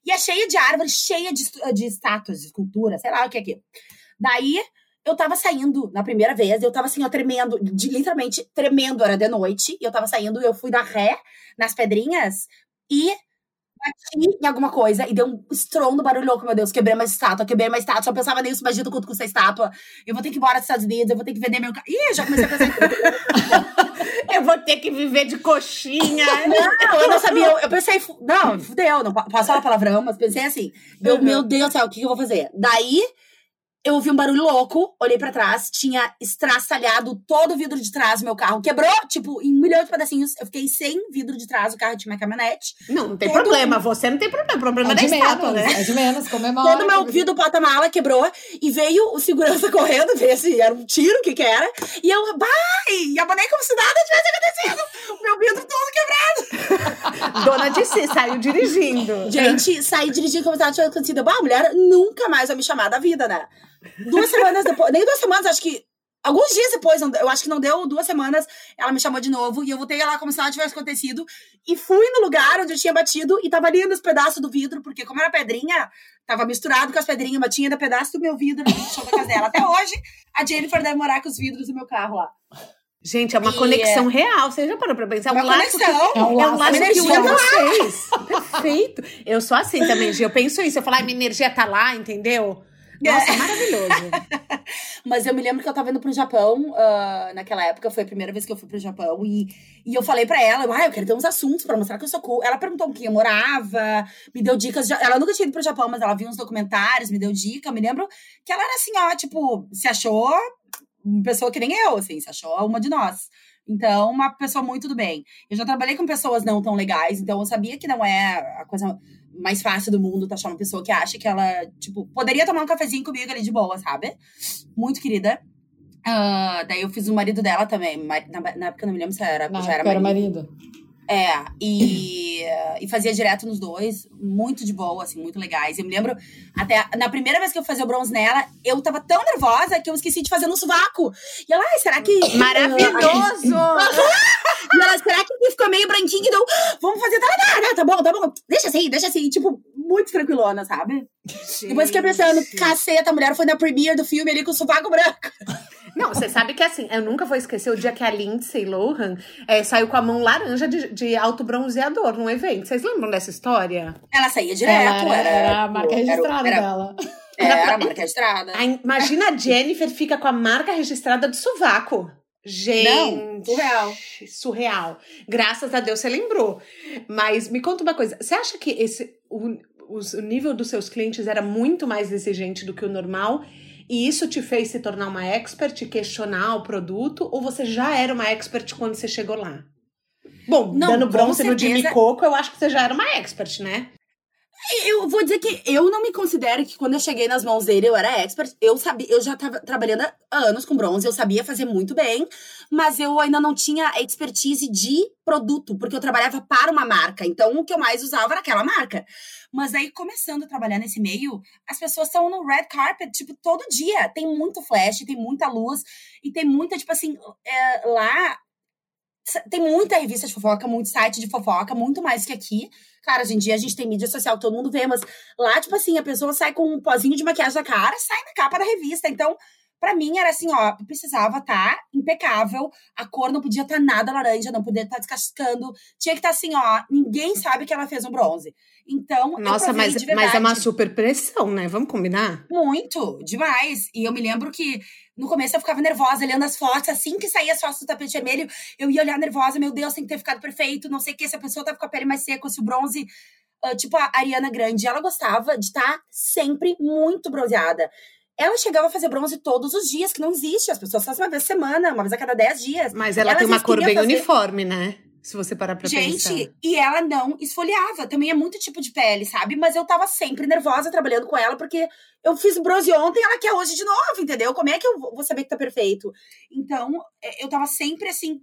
E é cheia de árvores, cheia de, de estátuas, de esculturas, sei lá o que é aqui. Daí eu tava saindo na primeira vez, eu tava assim, ó, tremendo, de, literalmente tremendo, era de noite, e eu tava saindo, eu fui dar ré nas pedrinhas e bati em alguma coisa e deu um estrondo barulhoco, meu Deus, quebrei uma estátua, quebrei uma estátua, só pensava nisso, imagina quanto custa a estátua, eu vou ter que ir embora dos Estados Unidos, eu vou ter que vender meu carro. Ih, já comecei a pensar *laughs* Eu vou ter que viver de coxinha. Não, eu não sabia, eu, eu pensei, não, fudeu, não posso falar palavrão, mas pensei assim, eu, meu Deus do céu, o que eu vou fazer? Daí eu ouvi um barulho louco, olhei para trás, tinha estraçalhado todo o vidro de trás do meu carro. Quebrou, tipo, em um milhão de pedacinhos. Eu fiquei sem vidro de trás, o carro tinha uma caminhonete. Não, não tem todo problema. Você não tem problema. O problema é, é da estátua, né? É de menos, comemora. *laughs* Todo meu vidro porta-mala quebrou. E veio o segurança *laughs* correndo, ver se era um tiro, o que que era. E eu, vai! E abandei como se nada tivesse acontecido. O meu vidro todo quebrado. *laughs* Dona de si, saiu dirigindo. Gente, saí dirigindo como se nada tivesse acontecido. Bah, a mulher nunca mais vai me chamar da vida, né? Duas semanas depois, nem duas semanas, acho que. Alguns dias depois, eu acho que não deu duas semanas, ela me chamou de novo e eu voltei lá como se nada tivesse acontecido. E fui no lugar onde eu tinha batido e tava ali nos pedaços do vidro, porque como era pedrinha, tava misturado com as pedrinhas, mas tinha ainda pedaço do meu vidro no chão da casa dela. Até hoje, a Jennifer deve morar com os vidros do meu carro lá. Gente, é uma e conexão é... real. Você já parou pra pensar? É uma, uma conexão. Que, é um laço, é um laço que une vocês. Perfeito. Eu sou assim também, Gi. Eu penso isso. Eu falo, ah, minha energia tá lá, entendeu? Nossa, é. maravilhoso. *laughs* Mas eu me lembro que eu tava indo pro Japão uh, naquela época, foi a primeira vez que eu fui pro Japão. E, e eu falei pra ela, ah, eu quero ter uns assuntos pra mostrar que eu sou cool. Ela perguntou com quem eu morava, me deu dicas. De, ela nunca tinha ido pro Japão, mas ela viu uns documentários, me deu dica. Eu me lembro que ela era assim, ó, tipo, se achou uma pessoa que nem eu, assim, se achou uma de nós. Então, uma pessoa muito do bem. Eu já trabalhei com pessoas não tão legais, então eu sabia que não é a coisa mais fácil do mundo tá achar uma pessoa que acha que ela, tipo, poderia tomar um cafezinho comigo ali de boa, sabe? Muito querida. Uh, daí eu fiz o marido dela também. Na, na época eu não me lembro se era, na já era marido. Era marido. É, e, *clears throat* e fazia direto nos dois, muito de boa, assim, muito legais. Eu me lembro, até na primeira vez que eu fazia o bronze nela, eu tava tão nervosa que eu esqueci de fazer no sovaco. E ela, ai, será que. *clears throat* Maravilhoso! *laughs* e ela, será que ficou meio branquinho? Então, vamos fazer. Tá, tá, tá, tá bom, tá bom. Deixa assim, deixa assim. Tipo, muito tranquilona, sabe? Gente. Depois fiquei pensando, caceta, a mulher foi na premiere do filme ali com o sovaco branco. *laughs* Não, você sabe que assim, eu nunca vou esquecer o dia que a Lindsay Lohan é, saiu com a mão laranja de, de alto bronzeador num evento. Vocês lembram dessa história? Ela saía direto, ela era, era, a marca registrada era, dela. Era, era a marca registrada. imagina a Jennifer fica com a marca registrada do sovaco. Gente, Não, surreal. Surreal. Graças a Deus você lembrou. Mas me conta uma coisa, você acha que esse o, o nível dos seus clientes era muito mais exigente do que o normal? E isso te fez se tornar uma expert, questionar o produto, ou você já era uma expert quando você chegou lá? Bom, Não, dando bronze no Jimmy Coco, eu acho que você já era uma expert, né? Eu vou dizer que eu não me considero que quando eu cheguei nas mãos dele eu era expert. Eu sabia, eu já estava trabalhando há anos com bronze, eu sabia fazer muito bem, mas eu ainda não tinha expertise de produto, porque eu trabalhava para uma marca. Então o que eu mais usava era aquela marca. Mas aí começando a trabalhar nesse meio, as pessoas estão no red carpet, tipo, todo dia. Tem muito flash, tem muita luz e tem muita, tipo assim, é, lá tem muita revista de fofoca, muito site de fofoca, muito mais que aqui. Claro, hoje em dia a gente tem mídia social, todo mundo vê, mas lá, tipo assim, a pessoa sai com um pozinho de maquiagem na cara, sai na capa da revista. Então, para mim era assim, ó, precisava estar tá impecável, a cor não podia estar tá nada laranja, não podia estar tá descascando, tinha que estar tá assim, ó, ninguém sabe que ela fez um bronze. Então, nossa, mas, mas é uma super pressão, né? Vamos combinar? Muito, demais. E eu me lembro que no começo eu ficava nervosa, olhando as fotos. Assim que saía as fotos do tapete vermelho, eu ia olhar nervosa. Meu Deus, tem que ter ficado perfeito. Não sei o que, se a pessoa tava com a pele mais seca, se o bronze. Uh, tipo a Ariana Grande, ela gostava de estar tá sempre muito bronzeada. Ela chegava a fazer bronze todos os dias, que não existe. As pessoas fazem uma vez por semana, uma vez a cada dez dias. Mas ela, tem uma cor bem fazer... uniforme, né? Se você parar pra Gente, pensar. Gente, e ela não esfoliava. Também é muito tipo de pele, sabe? Mas eu tava sempre nervosa trabalhando com ela, porque eu fiz bronze ontem, ela quer hoje de novo, entendeu? Como é que eu vou saber que tá perfeito? Então, é, eu tava sempre assim,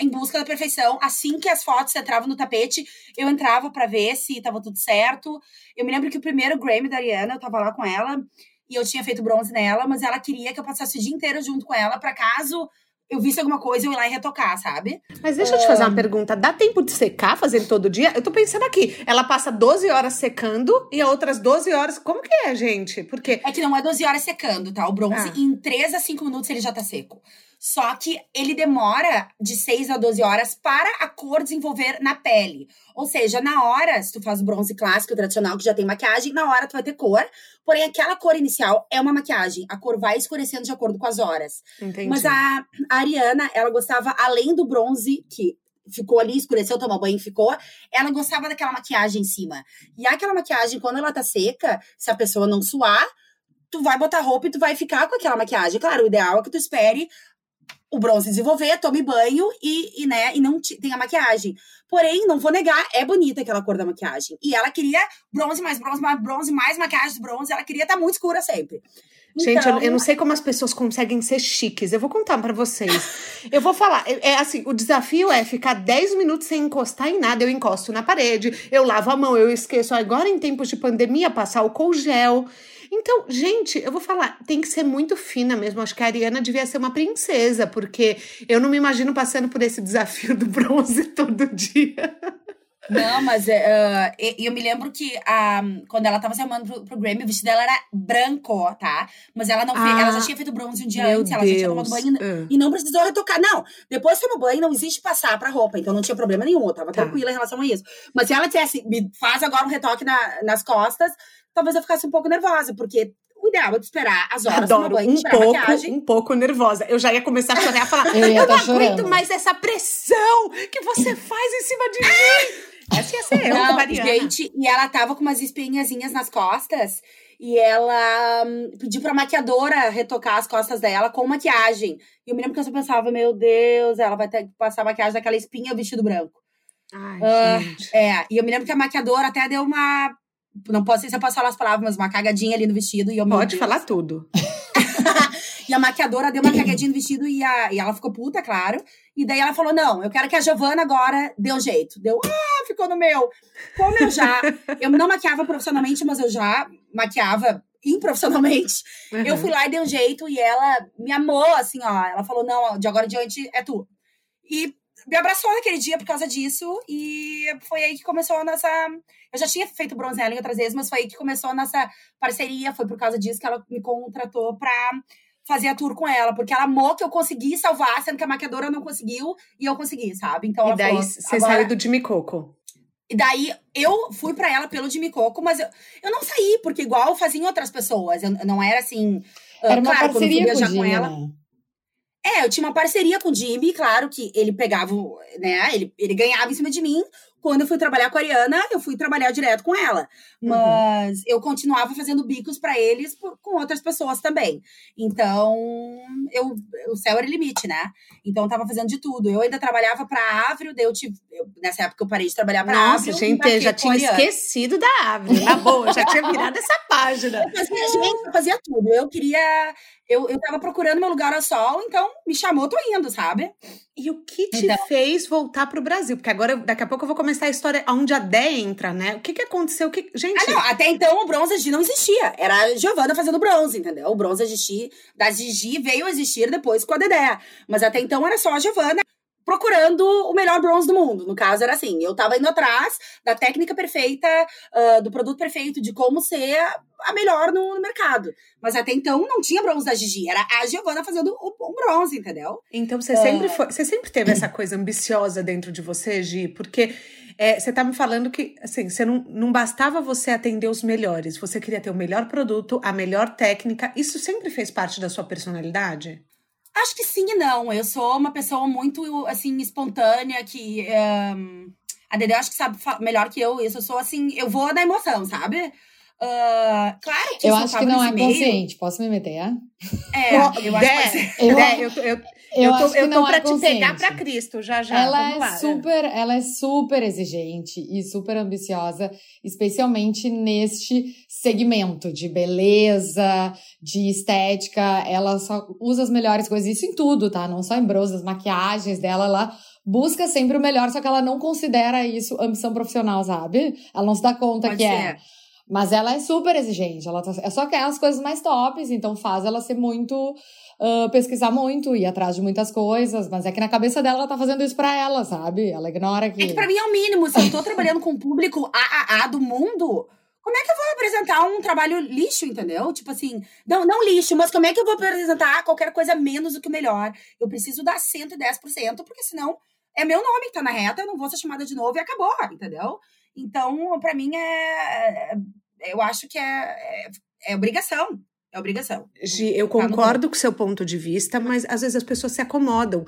em busca da perfeição. Assim que as fotos entravam no tapete, eu entrava para ver se tava tudo certo. Eu me lembro que o primeiro Grammy da Ariana, eu tava lá com ela e eu tinha feito bronze nela, mas ela queria que eu passasse o dia inteiro junto com ela para caso eu visse alguma coisa, eu ir lá e retocar, sabe? Mas deixa eu te fazer uma pergunta. Dá tempo de secar fazendo todo dia? Eu tô pensando aqui. Ela passa 12 horas secando e outras 12 horas. Como que é, gente? Porque. É que não é 12 horas secando, tá? O bronze, ah. em 3 a 5 minutos, ele já tá seco. Só que ele demora de 6 a 12 horas para a cor desenvolver na pele. Ou seja, na hora, se tu faz o bronze clássico, tradicional, que já tem maquiagem, na hora tu vai ter cor. Porém, aquela cor inicial é uma maquiagem. A cor vai escurecendo de acordo com as horas. Entendi. Mas a, a Ariana, ela gostava, além do bronze, que ficou ali, escureceu, tomou banho, ficou. Ela gostava daquela maquiagem em cima. E aquela maquiagem, quando ela tá seca, se a pessoa não suar, tu vai botar roupa e tu vai ficar com aquela maquiagem. Claro, o ideal é que tu espere o bronze desenvolver, tome banho e, e, né, e não tenha maquiagem. Porém, não vou negar, é bonita aquela cor da maquiagem. E ela queria bronze, mais bronze, mais bronze, mais maquiagem de bronze. Ela queria estar tá muito escura sempre. Gente, então... eu, eu, não sei como as pessoas conseguem ser chiques. Eu vou contar para vocês. eu vou falar. É, é, assim, o desafio é ficar 10 minutos sem encostar em nada. Eu encosto na parede, eu lavo a mão, eu esqueço. Agora, em tempos de pandemia, passar o gel. Então, gente, eu vou falar, tem que ser muito fina mesmo. Acho que a Ariana devia ser uma princesa, porque eu não me imagino passando por esse desafio do bronze *laughs* todo dia. Não, mas uh, eu me lembro que uh, quando ela tava se arrumando pro, Grammy, o vestido dela era branco, tá? Mas ela não fez, ah, ela já tinha feito bronze um dia antes, ela já tinha tomado banho uh. e não precisou retocar. Não, depois que tomou banho, não existe passar pra roupa, então não tinha problema nenhum, eu tava tá. tranquila em relação a isso. Mas se ela dissesse, me faz agora um retoque na, nas costas, talvez eu ficasse um pouco nervosa, porque o ideal é tu esperar as horas Adoro, banho, um pouco, maquiagem. um pouco nervosa. Eu já ia começar a chorar e falar, Eu eu tá não aguento chorando. mais essa pressão que você faz em cima de mim. *laughs* Essa ia ser eu, Não, gente, e ela tava com umas espinhazinhas nas costas. E ela hum, pediu pra maquiadora retocar as costas dela com maquiagem. E eu me lembro que eu só pensava, meu Deus, ela vai ter que passar maquiagem daquela espinha e o vestido branco. Ai, gente. É, e eu me lembro que a maquiadora até deu uma. Não posso se eu posso falar as palavras, mas uma cagadinha ali no vestido. E eu, Pode falar tudo. *laughs* E a maquiadora deu uma cagadinha no vestido e, a, e ela ficou puta, claro. E daí ela falou: não, eu quero que a Giovana agora dê um jeito. Deu, ah, ficou no meu. Como eu já. Eu não maquiava profissionalmente, mas eu já maquiava improfissionalmente. Eu Uhum. fui lá e dei um jeito e ela me amou, assim, ó. Ela falou: não, de agora em diante é tu. E me abraçou naquele dia por causa disso. E foi aí que começou a nossa. Eu já tinha feito bronze nela em outras vezes, mas foi aí que começou a nossa parceria. Foi por causa disso que ela me contratou pra fazer a tour com ela, porque ela amou que eu consegui salvar, sendo que a maquiadora não conseguiu e eu consegui, sabe? Então E ela daí falou, você agora- saiu do Jimmy Coco. E daí eu fui pra ela pelo Jimmy Coco, mas eu, eu não saí, porque igual faziam outras pessoas. Eu, eu não era assim. ah, Era uma claro, quando eu fui parceria com com ela. né? É, eu tinha uma parceria com o Jimmy, claro que ele pegava, né? Ele, ele ganhava em cima de mim. Quando eu fui trabalhar com a Ariana, eu fui trabalhar direto com ela. Uhum. Mas eu continuava fazendo bicos pra eles por- com outras pessoas também. Então, eu, o céu era limite, né? Então, eu tava fazendo de tudo. Eu ainda trabalhava pra Avril, daí eu tive. eu- nessa época eu parei de trabalhar pra Nossa, Avril. gente, eu já a tinha esquecido da árvore. Na boa, eu já tinha virado essa página. Eu fazia, gente, eu fazia tudo. Eu queria. Eu, eu tava procurando meu lugar ao sol, então me chamou, tô indo, sabe? E o que te Então. fez voltar pro Brasil? Porque agora, daqui a pouco, eu vou começar a história onde a Dé entra, né? O que que aconteceu? O que... Gente, Ah, não, até então o bronze Gigi não existia. Era a Giovana fazendo bronze, entendeu? O bronze Gigi, da Gigi veio a existir depois com a Dedé. Mas até então era só a Giovana procurando o melhor bronze do mundo. No caso, era assim: eu tava indo atrás da técnica perfeita, ah, do produto perfeito, de como ser a melhor no, no mercado. Mas até então não tinha bronze da Gigi, era a Giovana fazendo o, bronze, entendeu? Então você sempre foi, você sempre teve essa coisa ambiciosa dentro de você, Gi, porque é, você tá me falando que assim, você não, não bastava você atender os melhores, você queria ter o melhor produto, a melhor técnica. Isso sempre fez parte da sua personalidade? Acho que sim e não. Eu sou uma pessoa muito, assim, espontânea, que. ahn, a Dedé acho que sabe melhor que eu isso. Eu sou assim, eu vou na emoção, sabe? Ah, claro que Eu acho que não é meio- consciente. Posso me meter? É, Ó, eu acho que Dé. Eu- eu, eu, Eu, tô, eu tô pra é te pegar consciente. pra Cristo, já já. ela vamos é lá. super, ela é super exigente e super ambiciosa, especialmente neste segmento de beleza, de estética. Ela só usa as melhores coisas, isso em tudo, tá? Não só em bronze, as maquiagens dela, ela busca sempre o melhor, só que ela não considera isso ambição profissional, sabe? Ela não se dá conta Pode que é. ser. Mas ela é super exigente, ela tá, é só quer as coisas mais tops, então faz ela ser muito, ah, pesquisar muito, ir atrás de muitas coisas, mas é que na cabeça dela ela tá fazendo isso pra ela, sabe? Ela ignora que. É que pra mim é o mínimo. Se eu tô trabalhando com o público AAA do mundo, como é que eu vou apresentar um trabalho lixo, entendeu? Tipo assim, não, não lixo, mas como é que eu vou apresentar qualquer coisa menos do que o melhor? Eu preciso dar 110%, porque senão é meu nome que tá na reta, eu não vou ser chamada de novo e acabou, entendeu? Então, pra mim, é. é- Eu acho que é, é, é obrigação. É obrigação. Gi, eu Tá concordo com o seu ponto de vista, mas às vezes as pessoas se acomodam.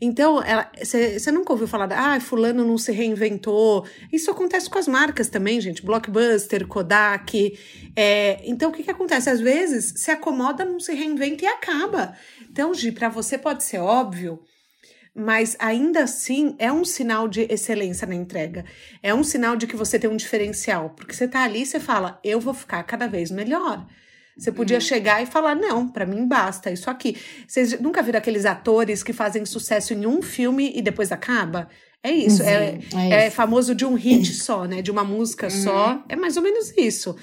Então, você nunca ouviu falar, ah, fulano não se reinventou. Isso acontece com as marcas também, gente. Blockbuster, Kodak. É, então, o que, que acontece? Às vezes, se acomoda, não se reinventa e acaba. Então, Gi, para você pode ser óbvio, mas ainda assim é um sinal de excelência na entrega. É um sinal de que você tem um diferencial. Porque você tá ali e você fala, eu vou ficar cada vez melhor. Você podia Uhum. chegar e falar, não, pra mim basta, isso aqui. Vocês nunca viram aqueles atores que fazem sucesso em um filme e depois acaba? É isso, é, Uhum, é é isso. famoso de um hit só, né? De uma música só. É mais ou menos isso.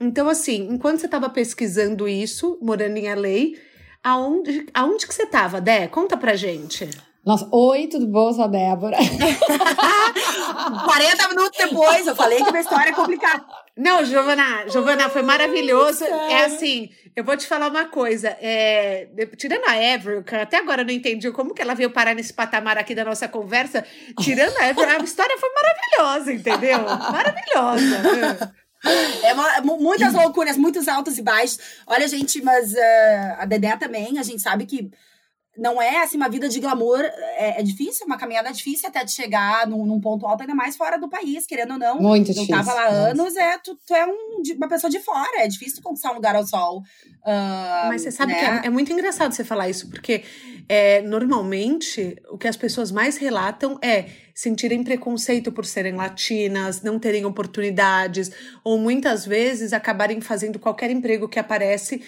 Então, assim, enquanto você estava pesquisando isso, morando em LA, aonde, aonde que você estava, Dé? Conta pra gente. Nossa, oi, tudo bom? Eu sou a Débora. *laughs* 40 minutos depois, eu falei que minha história é complicada. Não, Giovana, Giovana, foi maravilhoso. É assim, eu vou te falar uma coisa. É, tirando a Avril, que até agora eu não entendi como que ela veio parar nesse patamar aqui da nossa conversa. Tirando a Avril, a história foi maravilhosa, entendeu? Maravilhosa. É uma, muitas loucuras, muitos altos e baixos. Olha, gente, mas uh, a Dedé também, a gente sabe que não é assim uma vida de glamour, é, é, difícil, uma caminhada difícil até de chegar num, num, ponto alto, ainda mais fora do país, querendo ou não. Muito não difícil. Não tava lá nossa. anos, é, tu, tu é um, uma pessoa de fora, é difícil conquistar um lugar ao sol. Uh, Mas você sabe né? que é, é, muito engraçado você falar isso, porque é, normalmente o que as pessoas mais relatam é sentirem preconceito por serem latinas, não terem oportunidades, ou muitas vezes acabarem fazendo qualquer emprego que aparece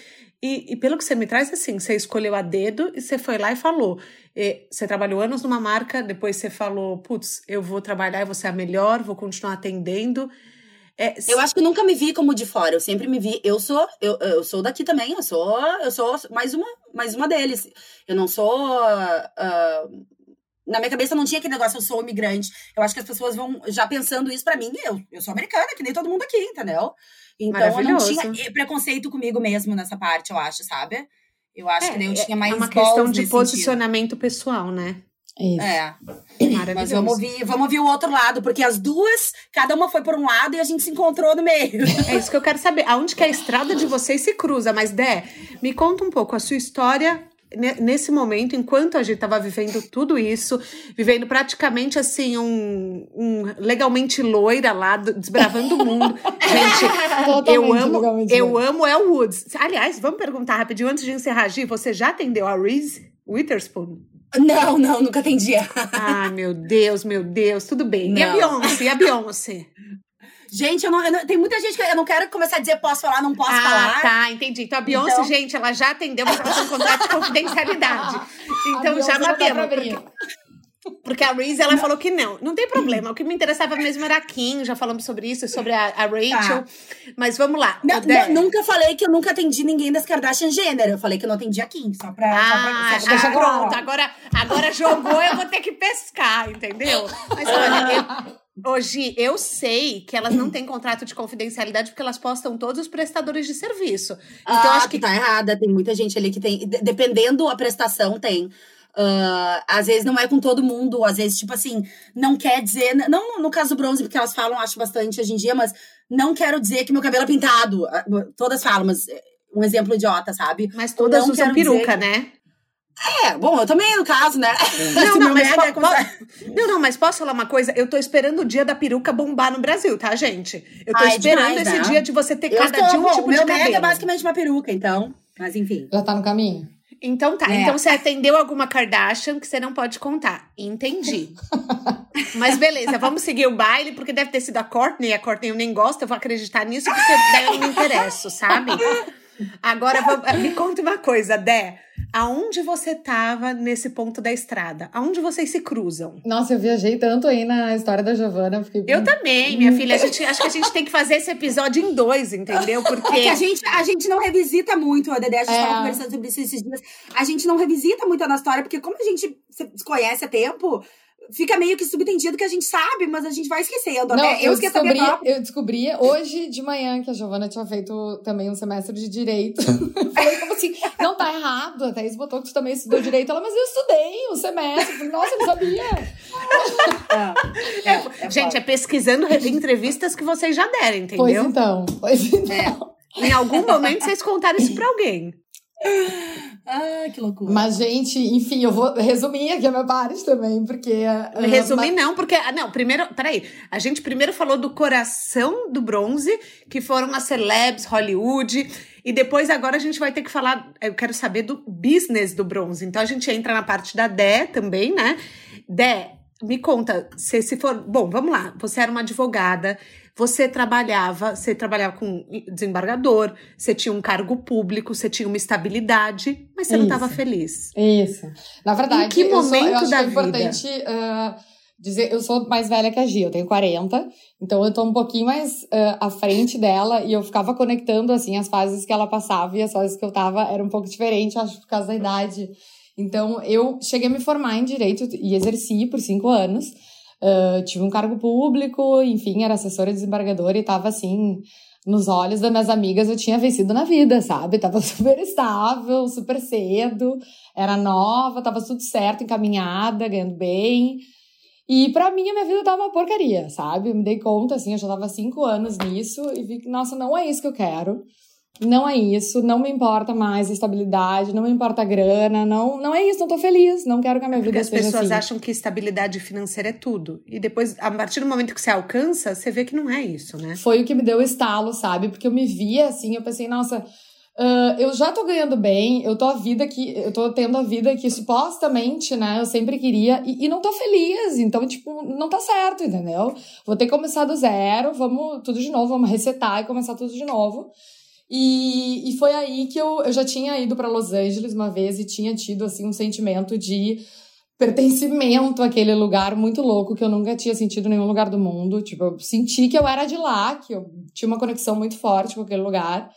e, e, pelo que você me traz, assim, você escolheu a dedo e você foi lá e falou. E você trabalhou anos numa marca, depois você falou, putz, eu vou trabalhar, eu vou ser a melhor, vou continuar atendendo. É, eu acho que eu nunca me vi como de fora, eu sempre me vi, eu sou, eu, eu sou daqui também, eu sou, eu sou mais uma, mais uma deles. Eu não sou uh, na minha cabeça não tinha aquele negócio, eu sou imigrante. Eu acho que as pessoas vão já pensando isso para mim, eu, eu sou americana, que nem todo mundo aqui, entendeu? Então eu não tinha preconceito comigo mesmo nessa parte, eu acho, sabe? Eu acho é, que daí eu é, tinha mais. É uma questão de posicionamento sentido. pessoal, né? Isso. É. Mas vamos ouvir, vamos ouvir o outro lado, porque as duas, cada uma foi por um lado e a gente se encontrou no meio. É isso que eu quero saber. Aonde que a estrada de vocês se cruza? Mas, Dé, me conta um pouco a sua história nesse momento, enquanto a gente estava vivendo tudo isso, vivendo praticamente assim, um, um legalmente loira lá, desbravando o mundo. *laughs* gente, eu amo, eu amo El Woods. Aliás, vamos perguntar rapidinho antes de encerrar, Gi, você já atendeu a Reese Witherspoon? Não, não, nunca atendi. ah, meu Deus, meu Deus, tudo bem. Não. E a Beyoncé? E a Beyoncé? *laughs* Gente, eu não, eu não, tem muita gente que eu não quero começar a dizer posso falar, não posso ah, falar. Ah, tá, entendi. Então a Beyoncé, então... gente, ela já atendeu, mas ela tem um contrato de confidencialidade. *laughs* Então já batemos. Porque, porque a Reese, ela falou que não. Não tem problema. O que me interessava mesmo era a Kim, já falamos sobre isso, sobre a, a Rachel. Tá. Mas vamos lá. Não, não, nunca falei que eu nunca atendi ninguém das Kardashian gênero. Eu falei que eu não atendi a Kim, só pra. Ah, só pra, só pra já pronto. Agora, agora jogou, eu vou ter que pescar, entendeu? Mas olha, eu, Hoje, eu sei que elas não têm contrato de confidencialidade porque elas postam todos os prestadores de serviço. Então, ah, acho que tá errada. Tem muita gente ali que tem. Dependendo a prestação, tem. Uh, às vezes não é com todo mundo, às vezes, tipo assim, não quer dizer. Não no caso do bronze, porque elas falam, acho bastante hoje em dia, mas não quero dizer que meu cabelo é pintado. Ah, todas falam, mas eh, um exemplo idiota, sabe? Mas todas não usam peruca, dizer... né? É, bom, eu também, no caso, né? *laughs* Não, não, mas po po não, não, mas posso falar uma coisa? Eu tô esperando o dia da peruca bombar no Brasil, tá, gente? Eu tô Ai, esperando demais, esse né? dia de você ter eu cada tô, dia um bom, tipo meu de cabelo. Meu é basicamente uma peruca, então. Mas enfim. Já tá no caminho? Então tá. É. Então você atendeu alguma Kardashian que você não pode contar. Entendi. *laughs* Mas beleza, vamos seguir o baile, porque deve ter sido a Courtney. A Courtney eu nem gosto, eu vou acreditar nisso, porque daí eu não me interesso, sabe? Agora, me conta uma coisa, Dé. Aonde você estava nesse ponto da estrada? Aonde vocês se cruzam? Nossa, eu viajei tanto aí na história da Giovana. Fiquei... Eu também, minha filha. A gente, acho que a gente tem que fazer esse episódio em dois, entendeu? Porque é a, gente, a gente não revisita muito, a Dedé, a gente estava é. conversando sobre isso esses dias. A gente não revisita muito a nossa história, porque como a gente se conhece há tempo, fica meio que subentendido que a gente sabe, mas a gente vai esquecendo. Não, eu, eu descobri, eu descobri hoje de manhã que a Giovana tinha feito também um semestre de direito. *laughs* Falei como assim, não tá errado. A Thaís botou que tu também estudou direito. Ela, mas eu estudei um semestre. Falei, Nossa, eu não sabia. É, é, é, gente, é pesquisando entrevistas que vocês já deram, entendeu? Pois então, pois então. Em algum momento vocês contaram isso pra alguém. Ah, que loucura. Mas, gente, enfim, eu vou resumir aqui a minha parte também, porque. Uh, resumir mas... não, porque. Ah, não, primeiro. Peraí. A gente primeiro falou do coração do bronze, que foram as celebs, Hollywood. E depois, agora, a gente vai ter que falar. Eu quero saber do business do bronze. Então, a gente entra na parte da Dé também, né? Dé, me conta, se, se for. Bom, vamos lá. Você era uma advogada você trabalhava, você trabalhava com desembargador, você tinha um cargo público, você tinha uma estabilidade, mas você Isso. não estava feliz. Isso. Na verdade, em que momento eu, sou, eu da é importante uh, dizer, eu sou mais velha que a Gia, eu tenho 40, então eu tô um pouquinho mais uh, à frente dela e eu ficava conectando assim as fases que ela passava e as fases que eu tava era um pouco diferente, acho por causa da idade. Então eu cheguei a me formar em direito e exerci por cinco anos. Uh, tive um cargo público, enfim, era assessora desembargadora e tava assim, nos olhos das minhas amigas eu tinha vencido na vida, sabe? Tava *laughs* super estável, super cedo, era nova, tava tudo certo, encaminhada, ganhando bem. E para mim, a minha vida tava uma porcaria, sabe? Eu me dei conta, assim, eu já tava cinco anos nisso e vi que, nossa, não é isso que eu quero. Não é isso, não me importa mais a estabilidade, não me importa a grana, não, não é isso, não tô feliz, não quero que a minha vida seja assim. as pessoas acham que estabilidade financeira é tudo. E depois, a partir do momento que você alcança, você vê que não é isso, né? Foi o que me deu o estalo, sabe? Porque eu me via assim, eu pensei, nossa, Uh, eu já tô ganhando bem, eu tô a vida que. Eu tô tendo a vida que supostamente, né, eu sempre queria, e, e, não tô feliz. Então, tipo, não tá certo, entendeu? Vou ter que começar do zero, vamos tudo de novo, vamos resetar e começar tudo de novo. E, e foi aí que eu, eu já tinha ido para Los Angeles uma vez e tinha tido, assim, um sentimento de pertencimento àquele lugar muito louco que eu nunca tinha sentido em nenhum lugar do mundo. Tipo, eu senti que eu era de lá, que eu tinha uma conexão muito forte com aquele lugar.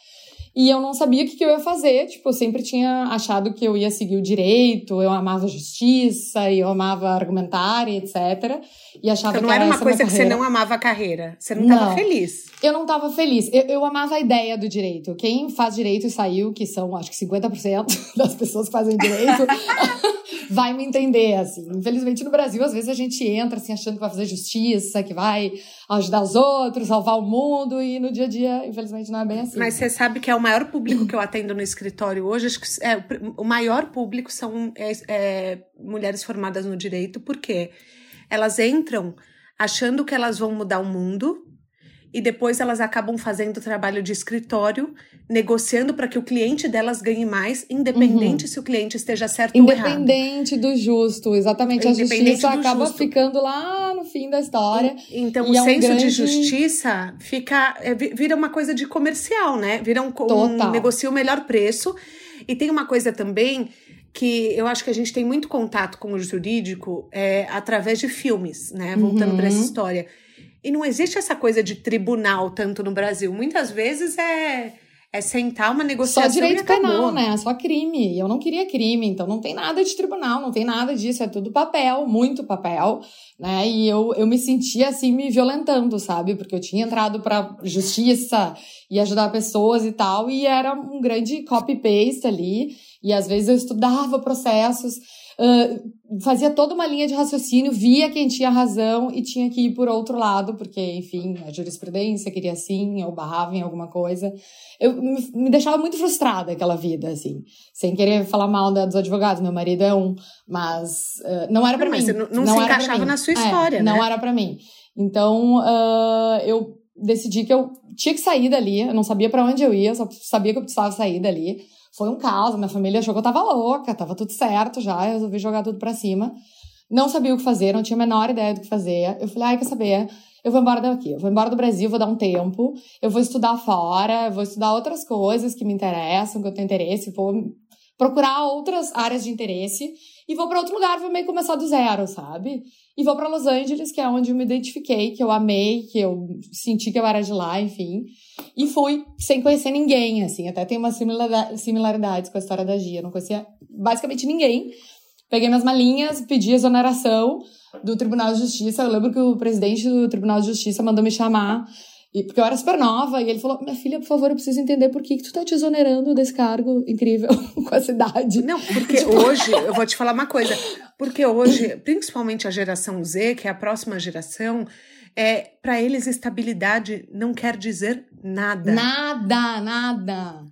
E eu não sabia o que, que, eu ia fazer. Tipo, eu sempre tinha achado que eu ia seguir o direito, eu amava justiça, e eu amava argumentar e etc. E achava então, não que era, era uma coisa que você não amava a carreira. Você não estava feliz. Eu não estava feliz. Eu, eu, amava a ideia do direito. Quem faz direito e saiu, que são acho que 50% *laughs* das pessoas que fazem direito, *laughs* vai me entender, assim. Infelizmente, no Brasil, às vezes a gente entra assim, achando que vai fazer justiça, que vai ajudar os outros, salvar o mundo, e no dia a dia, infelizmente, não é bem assim. Mas você sabe que é o maior público que eu atendo no escritório hoje, acho que é, o maior público são é, é, mulheres formadas no direito, porque elas entram achando que elas vão mudar o mundo, e depois elas acabam fazendo trabalho de escritório, negociando para que o cliente delas ganhe mais, independente uhum. se o cliente esteja certo ou errado. Independente do justo, exatamente. A justiça acaba justo. ficando lá no fim da história. E, então, o é senso um grande... de justiça fica é, vira uma coisa de comercial, né? Vira um, um negocia o melhor preço. E tem uma coisa também que eu acho que a gente tem muito contato com o jurídico é, através de filmes, né? Voltando uhum. para essa história e não existe essa coisa de tribunal tanto no Brasil. Muitas vezes é é sentar uma negociação. Só direito penal, né? Só crime. E eu não queria crime, então não tem nada de tribunal, não tem nada disso, é tudo papel, muito papel, né? E eu, eu me sentia assim me violentando, sabe? Porque eu tinha entrado para justiça e ajudar pessoas e tal, e era um grande copy-paste ali. E às vezes eu estudava processos uh, fazia toda uma linha de raciocínio, via quem tinha razão e tinha que ir por outro lado, porque, enfim, a jurisprudência queria assim, eu barrava em alguma coisa. Eu me, me deixava muito frustrada aquela vida, assim, sem querer falar mal dos advogados. Meu marido é um, mas uh, não era para mim. Mas não, não, não se encaixava na sua história, é, né? Não era para mim. Então, uh, eu decidi que eu tinha que sair dali. Eu não sabia para onde eu ia, só sabia que eu precisava sair dali. Foi um caos, minha família achou que eu tava louca, tava tudo certo já, eu resolvi jogar tudo pra cima. Não sabia o que fazer, não tinha a menor ideia do que fazer. Eu falei, ai, quer saber? Eu vou embora daqui, eu vou embora do Brasil, vou dar um tempo, eu vou estudar fora, vou estudar outras coisas que me interessam, que eu tenho interesse, vou procurar outras áreas de interesse e vou para outro lugar, vou meio começar do zero, sabe? E vou para Los Angeles, que é onde eu me identifiquei, que eu amei, que eu senti que eu era de lá, enfim. E fui sem conhecer ninguém, assim. Até tem umas similaridades com a história da Gia. Eu não conhecia basicamente ninguém. Peguei minhas malinhas, pedi exoneração do Tribunal de Justiça. Eu lembro que o presidente do Tribunal de Justiça mandou me chamar e, porque eu era super nova, e ele falou: Minha filha, por favor, eu preciso entender por que, que tu tá te exonerando desse cargo incrível *laughs* com a cidade. Não, porque *laughs* tipo... hoje, eu vou te falar uma coisa. Porque hoje, principalmente a geração Z, que é a próxima geração, é, para eles estabilidade não quer dizer nada. Nada, nada.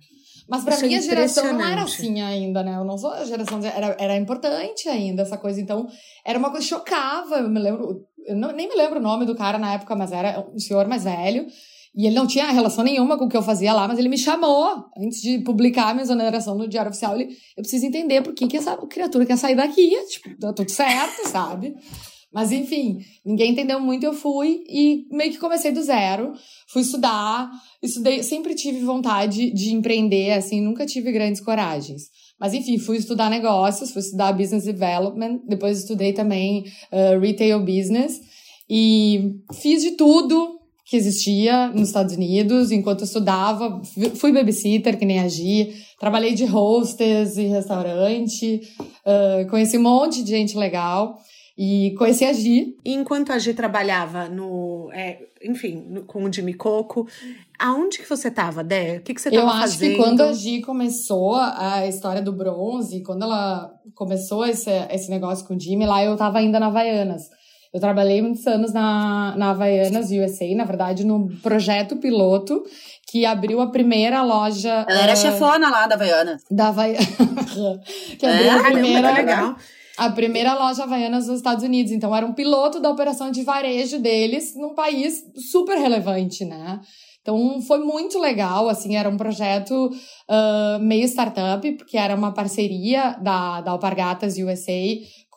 Mas pra Isso minha é geração não era assim ainda, né? Eu não sou a geração. Era, era importante ainda essa coisa. Então, era uma coisa que chocava. Eu me lembro. Eu não, nem me lembro o nome do cara na época, mas era um senhor mais velho. E ele não tinha relação nenhuma com o que eu fazia lá, mas ele me chamou antes de publicar a minha exoneração no Diário Oficial. Ele, eu preciso entender por que, que essa criatura quer sair daqui. Tipo, tá tudo certo, *laughs* sabe? Mas enfim, ninguém entendeu muito, eu fui e meio que comecei do zero. Fui estudar, estudei, sempre tive vontade de empreender, assim, nunca tive grandes coragens. Mas enfim, fui estudar negócios, fui estudar business development, depois estudei também uh, retail business e fiz de tudo que existia nos Estados Unidos enquanto estudava. Fui babysitter, que nem a Gi, trabalhei de hostess em restaurante, uh, conheci um monte de gente legal. E conheci a Gi. E enquanto a Gi trabalhava no, é, enfim, no, com o Jimmy Coco, aonde que você estava, Dé? O que, que você estava fazendo? Eu acho que quando a Gi começou a história do bronze, quando ela começou esse, esse negócio com o Jimmy, lá eu estava ainda na Havaianas. Eu trabalhei muitos anos na, na Havaianas USA, na verdade, no projeto piloto que abriu a primeira loja. Ela era uh, chefona lá da Havaianas. Da Havaianas. *laughs* que abriu é, a primeira. Legal. A primeira loja Havaianas nos Estados Unidos. Então, era um piloto da operação de varejo deles num país super relevante, né? Então foi muito legal, assim, era um projeto uh, meio startup, porque era uma parceria da, da Alpargatas USA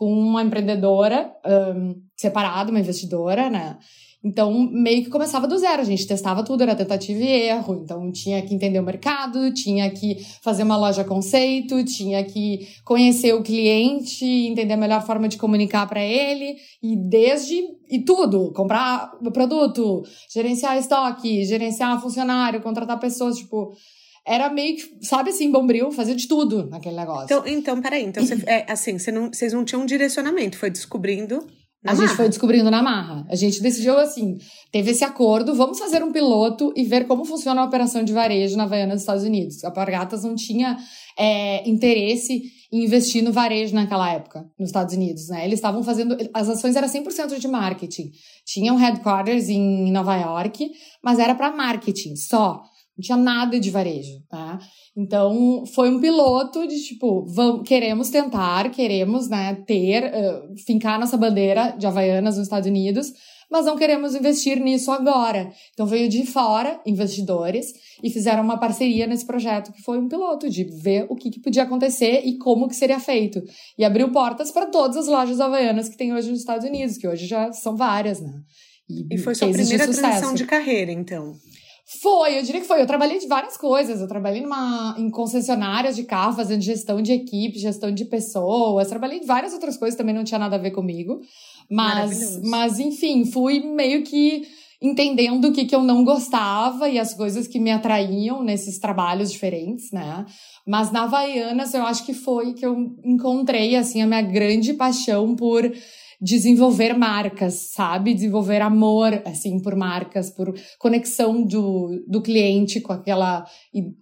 com uma empreendedora um, separada, uma investidora, né? Então, meio que começava do zero, a gente testava tudo, era tentativa e erro. Então, tinha que entender o mercado, tinha que fazer uma loja conceito, tinha que conhecer o cliente, entender a melhor forma de comunicar para ele, e desde e tudo, comprar o produto, gerenciar estoque, gerenciar funcionário, contratar pessoas, tipo, era meio que, sabe assim, bombril, fazia de tudo naquele negócio. Então, então peraí, então você, é, assim, você não, vocês não tinham um direcionamento, foi descobrindo na a marra. gente foi descobrindo na marra. A gente decidiu assim, teve esse acordo, vamos fazer um piloto e ver como funciona a operação de varejo na Havaiana dos Estados Unidos. A Pargatas não tinha é, interesse em investir no varejo naquela época, nos Estados Unidos, né? Eles estavam fazendo, as ações eram 100% de marketing. Tinham headquarters em Nova York, mas era para marketing só. Não tinha nada de varejo, tá? Então, foi um piloto de tipo, vamos, queremos tentar, queremos, né, ter, uh, fincar nossa bandeira de Havaianas nos Estados Unidos, mas não queremos investir nisso agora. Então, veio de fora investidores e fizeram uma parceria nesse projeto que foi um piloto de ver o que, que podia acontecer e como que seria feito. E abriu portas para todas as lojas havaianas que tem hoje nos Estados Unidos, que hoje já são várias, né? E, e foi sua primeira transição de carreira, então. Foi, eu diria que foi. Eu trabalhei de várias coisas. Eu trabalhei numa, em concessionárias de carro, fazendo gestão de equipe, gestão de pessoas. Trabalhei em várias outras coisas, também não tinha nada a ver comigo. Mas, mas enfim, fui meio que entendendo o que, que eu não gostava e as coisas que me atraíam nesses trabalhos diferentes, né? Mas na Havaianas eu acho que foi que eu encontrei, assim, a minha grande paixão por desenvolver marcas, sabe? Desenvolver amor, assim, por marcas, por conexão do, do cliente com aquela,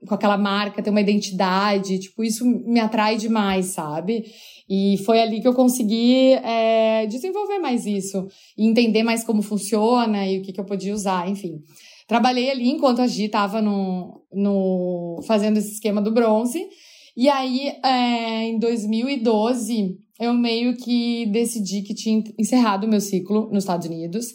com aquela marca, ter uma identidade, tipo, isso me atrai demais, sabe? E foi ali que eu consegui é, desenvolver mais isso, e entender mais como funciona e o que, que eu podia usar, enfim. Trabalhei ali enquanto a Gi estava no, no, fazendo esse esquema do bronze. E aí, é, em 2012, eu meio que decidi que tinha encerrado o meu ciclo nos Estados Unidos.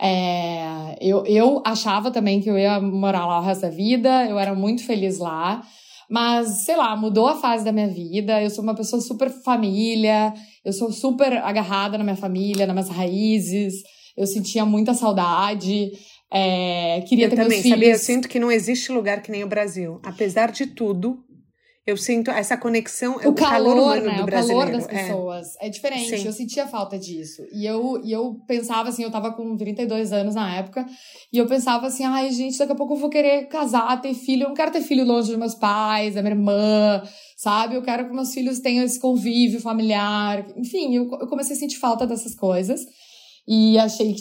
É, eu, eu achava também que eu ia morar lá o resto da vida, eu era muito feliz lá. Mas, sei lá, mudou a fase da minha vida. Eu sou uma pessoa super família, eu sou super agarrada na minha família, nas minhas raízes. Eu sentia muita saudade. É, queria eu ter também, meus filhos. Sabia? Eu sinto que não existe lugar que nem o Brasil. Apesar de tudo, eu sinto essa conexão, o, o calor, calor humano né? do brasileiro. O calor das é. pessoas. É, é diferente, Sim. eu sentia falta disso. E eu, e eu pensava assim, eu tava com 32 anos na época, e eu pensava assim, ai gente, daqui a pouco eu vou querer casar, ter filho. Eu não quero ter filho longe dos meus pais, da minha irmã, sabe? Eu quero que meus filhos tenham esse convívio familiar. Enfim, eu, eu comecei a sentir falta dessas coisas. E achei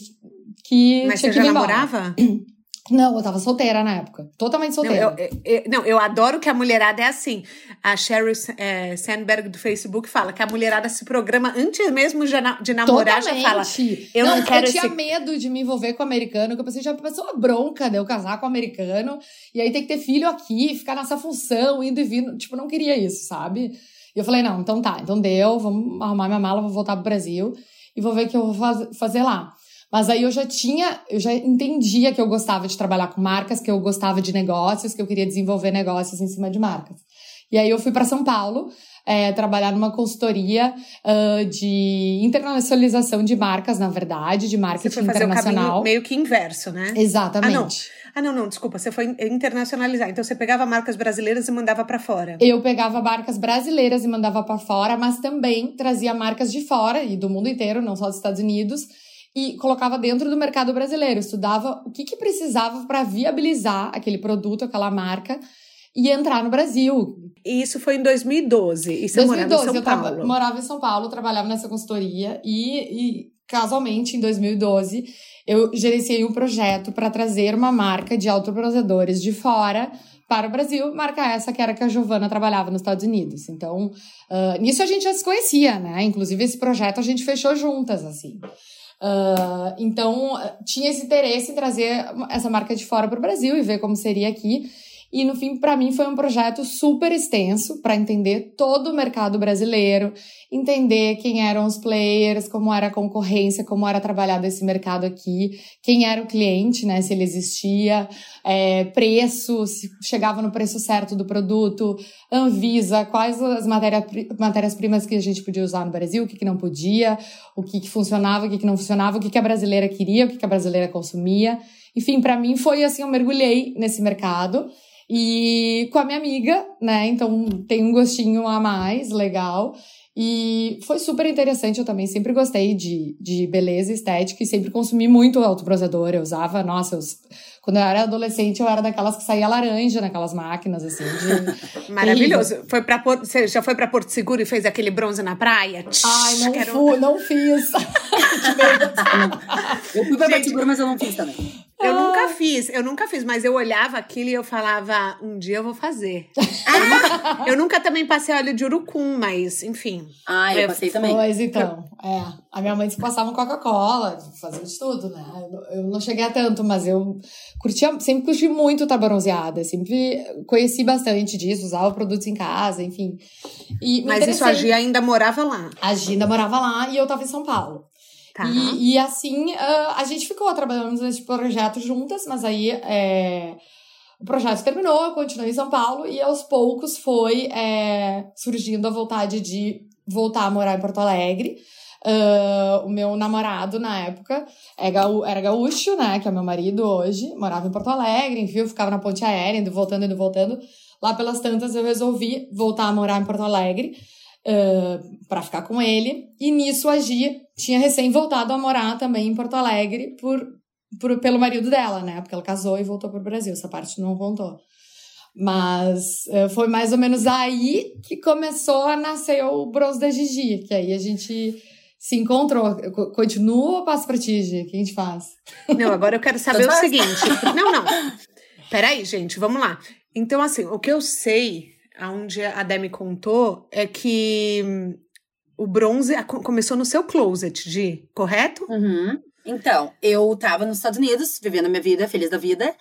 que. Mas você já namorava? *clears throat* Não, eu tava solteira na época. Totalmente solteira. Não, eu, eu, não, eu adoro que a mulherada é assim. A Sheryl é, Sandberg do Facebook fala que a mulherada se programa antes mesmo de, namorar, Totalmente. já fala. Eu não, não quero Eu tinha esse... medo de me envolver com o americano, que eu pensei, já pensou uma bronca de eu casar com o americano, e aí tem que ter filho aqui, ficar nessa função, indo e vindo. Tipo, não queria isso, sabe? E eu falei, não, então tá, então deu, vamos arrumar minha mala, vou voltar pro Brasil e vou ver o que eu vou faz, fazer lá. Mas aí eu já tinha, eu já entendia que eu gostava de trabalhar com marcas, que eu gostava de negócios, que eu queria desenvolver negócios em cima de marcas. E aí eu fui para São Paulo é, trabalhar numa consultoria uh, de internacionalização de marcas, na verdade, de marketing você foi fazer internacional. O meio que inverso, né? Exatamente. Ah, não. Ah, não, não, desculpa. Você foi internacionalizar. Então você pegava marcas brasileiras e mandava para fora. Eu pegava marcas brasileiras e mandava para fora, mas também trazia marcas de fora e do mundo inteiro, não só dos Estados Unidos e colocava dentro do mercado brasileiro, estudava o que, que precisava para viabilizar aquele produto, aquela marca e entrar no Brasil. E isso foi em 2012. E você 2012, morava em São eu Paulo? Tava, morava em São Paulo, trabalhava nessa consultoria e, e casualmente, em 2012, eu gerenciei um projeto para trazer uma marca de autoprocessadores de fora para o Brasil, marca essa que era que a Giovana trabalhava nos Estados Unidos. Então, uh, nisso a gente já se conhecia, né? Inclusive, esse projeto a gente fechou juntas, assim. Uh, então, tinha esse interesse em trazer essa marca de fora para o Brasil e ver como seria aqui. E no fim, para mim, foi um projeto super extenso para entender todo o mercado brasileiro, entender quem eram os players, como era a concorrência, como era trabalhado esse mercado aqui, quem era o cliente, né, se ele existia, é, preço, se chegava no preço certo do produto, Anvisa, quais as matérias-primas que a gente podia usar no Brasil, o que, que não podia, o que, que funcionava, o que, que não funcionava, o que, que a brasileira queria, o que, que a brasileira consumia. Enfim, para mim foi assim, eu mergulhei nesse mercado e com a minha amiga, né? Então tem um gostinho a mais, legal. E foi super interessante, eu também sempre gostei de, de beleza estética e sempre consumi muito autobronzeador. Eu usava, nossa, eu, quando eu era adolescente, eu era daquelas que saía laranja naquelas máquinas, assim. De... *laughs* Maravilhoso. Foi pra Porto, você já foi para Porto Seguro e fez aquele bronze na praia? Ai, não fui, não fiz. *laughs* eu fui pra Porto Seguro, mas eu não fiz também. Eu ah. nunca fiz, eu nunca fiz, mas eu olhava aquilo e eu falava, um dia eu vou fazer. *laughs* eu, nunca, eu, nunca, também passei óleo de urucum, mas enfim. Ah, eu, eu passei também. Pois então, é. A minha mãe passava Coca-Cola, fazia de tudo, né? Eu não cheguei a tanto, mas eu curtia, sempre curti muito estar bronzeada, sempre conheci bastante disso, usava produtos em casa, enfim. E mas isso a Gia ainda morava lá. A Gia ainda morava lá e eu tava em São Paulo. Tá. E, e, assim, uh, a gente ficou trabalhando nesse projeto juntas, mas aí é, o projeto terminou, eu continuei em São Paulo e aos poucos foi é, surgindo a vontade de voltar a morar em Porto Alegre. Uh, o meu namorado na época é gaú era gaúcho, né? Que é meu marido hoje, morava em Porto Alegre, enfim, ficava na ponte aérea, indo voltando, indo voltando. Lá pelas tantas eu resolvi voltar a morar em Porto Alegre uh, para ficar com ele. E nisso a Gia tinha recém voltado a morar também em Porto Alegre por, por, pelo marido dela, né? Porque ela casou e voltou para o Brasil. Essa parte não contou. Mas uh, foi mais ou menos aí que começou a nascer o Bronze da Gigi, que aí a gente se encontrou. Continua ou passo pra ti, Gi? O que a gente faz? Não, agora eu quero *laughs* saber o seguinte. Não, não. Peraí, gente, vamos lá. Então, assim, o que eu sei aonde a Demi contou é que o bronze começou no seu closet, de correto? Uhum. Então, eu tava nos Estados Unidos, vivendo a minha vida, feliz da vida.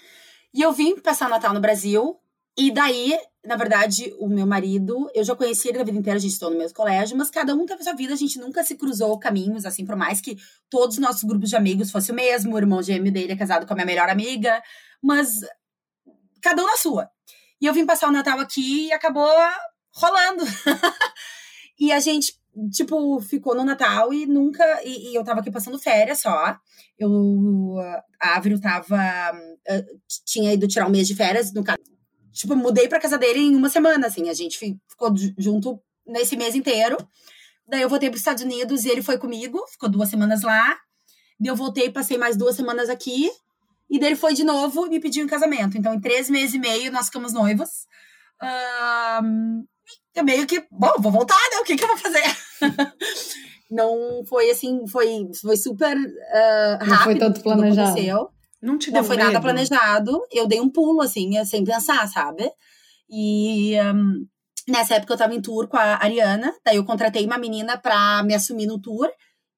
E eu vim passar o Natal no Brasil. E daí, na verdade, o meu marido, eu já conheci ele a vida inteira, a gente estudou no mesmo colégio, mas cada um teve sua vida, a gente nunca se cruzou caminhos, assim, por mais que todos os nossos grupos de amigos fossem o mesmo, o irmão gêmeo dele é casado com a minha melhor amiga, mas cada um na sua. E eu vim passar o Natal aqui e acabou rolando. *laughs* e a gente, tipo, ficou no Natal e nunca. E, e, eu tava aqui passando férias só. Eu. A Avril tava. Uh, tinha ido tirar um mês de férias, no caso. Tipo, mudei pra casa dele em uma semana, assim. A gente ficou junto nesse mês inteiro. Daí eu voltei para os Estados Unidos e ele foi comigo, ficou duas semanas lá. Daí eu voltei, passei mais duas semanas aqui. E dele foi de novo e me pediu em casamento. Então, em três meses e meio, nós ficamos noivos. Um, é meio que, bom, vou voltar, né? O que, que eu vou fazer? *laughs* não foi assim, foi, foi super uh, rápido. Não foi tanto planejado. Não, te não foi medo. nada planejado. Eu dei um pulo, assim, sem pensar, sabe? E um, nessa época eu tava em tour com a Ariana. Daí eu contratei uma menina pra me assumir no tour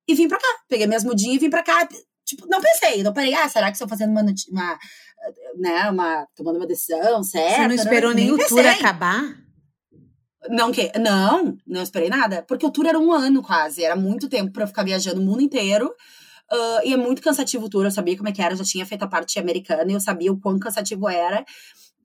e vim pra cá. Peguei minhas mudinhas e vim pra cá tipo, não pensei, não parei, ah, será que estou fazendo uma, uma, né, uma, tomando uma decisão certa? Você não esperou nem, nem o tour acabar? Não, que, não, não esperei nada, porque o tour era um ano quase, era muito tempo para ficar viajando o mundo inteiro, uh, e é muito cansativo o tour, eu sabia como é que era, eu já tinha feito a parte americana, e eu sabia o quão cansativo era,